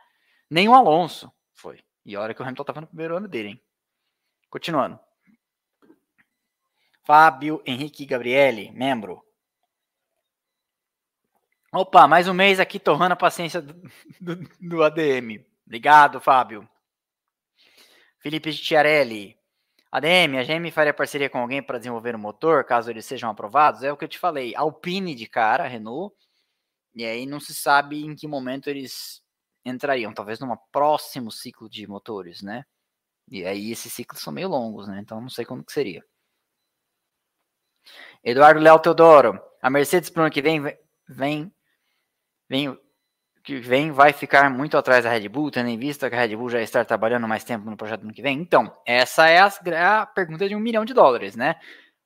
Nem o Alonso foi. E olha que o Hamilton estava no primeiro ano dele, hein? Continuando. Fábio Henrique Gabriele, membro. Opa, mais um mês aqui torrando a paciência do, do, do ADM. Obrigado, Fábio. Felipe Tiarelli. ADM, a GM faria parceria com alguém para desenvolver o um motor, caso eles sejam aprovados? É o que eu te falei. Alpine de cara, Renault. E aí não se sabe em que momento eles entrariam. Talvez num próximo ciclo de motores, né? E aí esses ciclos são meio longos, né? Então não sei quando que seria. Eduardo Léo Teodoro. A Mercedes para o ano que vem vem vem que vem vai ficar muito atrás da Red Bull, tendo em vista que a Red Bull já está trabalhando mais tempo no projeto ano que vem? Então, essa é a, a pergunta de um milhão de dólares, né?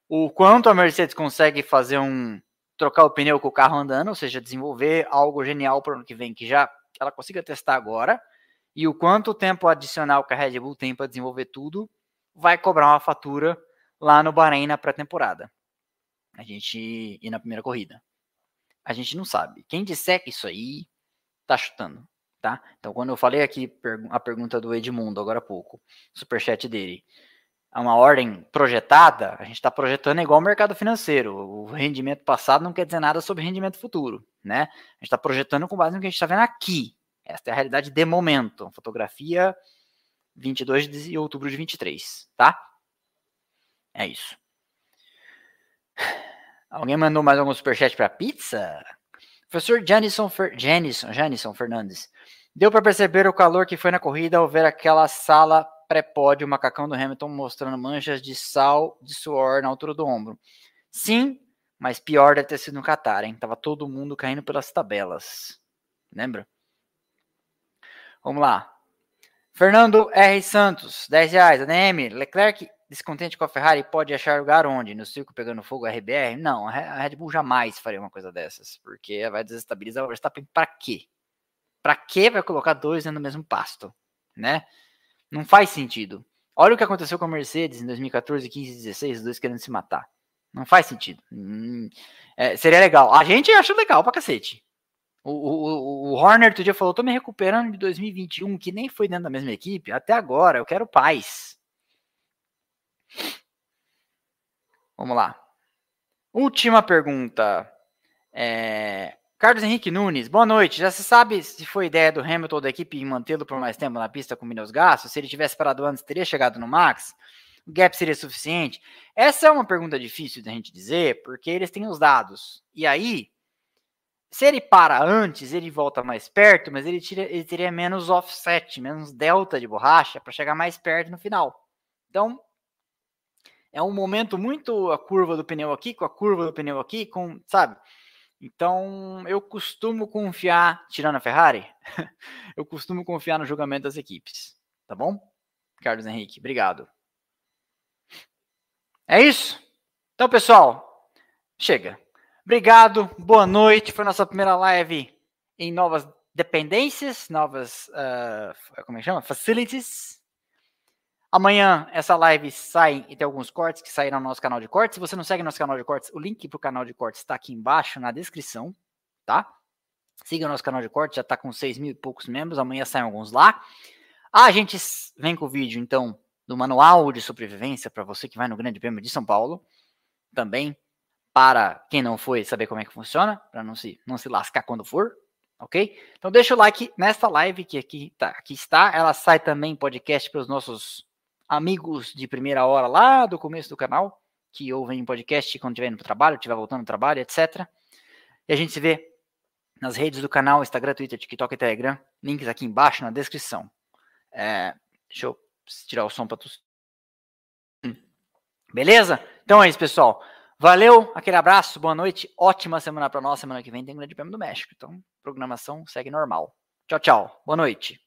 O quanto a Mercedes consegue fazer um trocar o pneu com o carro andando, ou seja, desenvolver algo genial para o ano que vem que já ela consiga testar agora, e o quanto tempo adicional que a Red Bull tem para desenvolver tudo, vai cobrar uma fatura lá no Bahrein na pré-temporada. A gente ir na primeira corrida. A gente não sabe. Quem disser que isso aí tá chutando, tá? Então, quando eu falei aqui a pergunta do Edmundo agora há pouco, superchat dele, é uma ordem projetada, a gente está projetando igual o mercado financeiro. O rendimento passado não quer dizer nada sobre rendimento futuro, né? A gente está projetando com base no que a gente está vendo aqui. Esta é a realidade de momento. Fotografia 22 de outubro de 23, tá? É isso. Alguém mandou mais algum superchat para pizza? Professor Janison, Fer... Janison, Janison Fernandes. Deu para perceber o calor que foi na corrida ao ver aquela sala pré-pódio, o macacão do Hamilton mostrando manchas de sal de suor na altura do ombro. Sim, mas pior deve ter sido no Qatar, hein? Tava todo mundo caindo pelas tabelas. Lembra? Vamos lá. Fernando R. Santos, 10 reais. ADM, Leclerc descontente com a Ferrari pode achar lugar onde? No circo pegando fogo RBR? Não, a Red Bull jamais faria uma coisa dessas, porque vai desestabilizar o Verstappen para quê? Para que vai colocar dois no mesmo pasto, né? Não faz sentido. Olha o que aconteceu com a Mercedes em 2014, 15 e 16, os dois querendo se matar. Não faz sentido. Hum, é, seria legal. A gente acha legal pra cacete. O, o, o Horner outro dia falou: tô me recuperando de 2021, que nem foi dentro da mesma equipe. Até agora, eu quero paz. Vamos lá. Última pergunta. É, Carlos Henrique Nunes, boa noite. Já se sabe se foi ideia do Hamilton da equipe mantê-lo por mais tempo na pista com pneus gastos? Se ele tivesse parado antes, teria chegado no Max? O gap seria suficiente? Essa é uma pergunta difícil da gente dizer, porque eles têm os dados. E aí, se ele para antes, ele volta mais perto, mas ele, tira, ele teria menos offset, menos delta de borracha para chegar mais perto no final. Então, é um momento muito a curva do pneu aqui, com a curva do pneu aqui, com, sabe? Então, eu costumo confiar, tirando a Ferrari, eu costumo confiar no julgamento das equipes. Tá bom? Carlos Henrique, obrigado. É isso? Então, pessoal, chega. Obrigado, boa noite. Foi nossa primeira live em novas dependências, novas, uh, como é que chama? Facilities. Amanhã essa live sai e tem alguns cortes que saíram no nosso canal de cortes. Se você não segue nosso canal de cortes, o link para o canal de cortes está aqui embaixo na descrição, tá? Siga o nosso canal de cortes, já está com 6 mil e poucos membros. Amanhã saem alguns lá. Ah, a gente vem com o vídeo, então, do manual de sobrevivência para você que vai no Grande Prêmio de São Paulo. Também para quem não foi saber como é que funciona, para não se, não se lascar quando for, ok? Então deixa o like nesta live que aqui, tá, aqui está. Ela sai também podcast para os nossos amigos de primeira hora lá do começo do canal, que ouvem podcast quando estiver indo para o trabalho, estiver voltando do trabalho, etc. E a gente se vê nas redes do canal, Instagram, Twitter, TikTok e Telegram. Links aqui embaixo na descrição. É, deixa eu tirar o som para tu. Hum. Beleza? Então é isso, pessoal. Valeu, aquele abraço, boa noite, ótima semana para nós. Semana que vem tem Grande Prêmio do México. Então, programação segue normal. Tchau, tchau. Boa noite.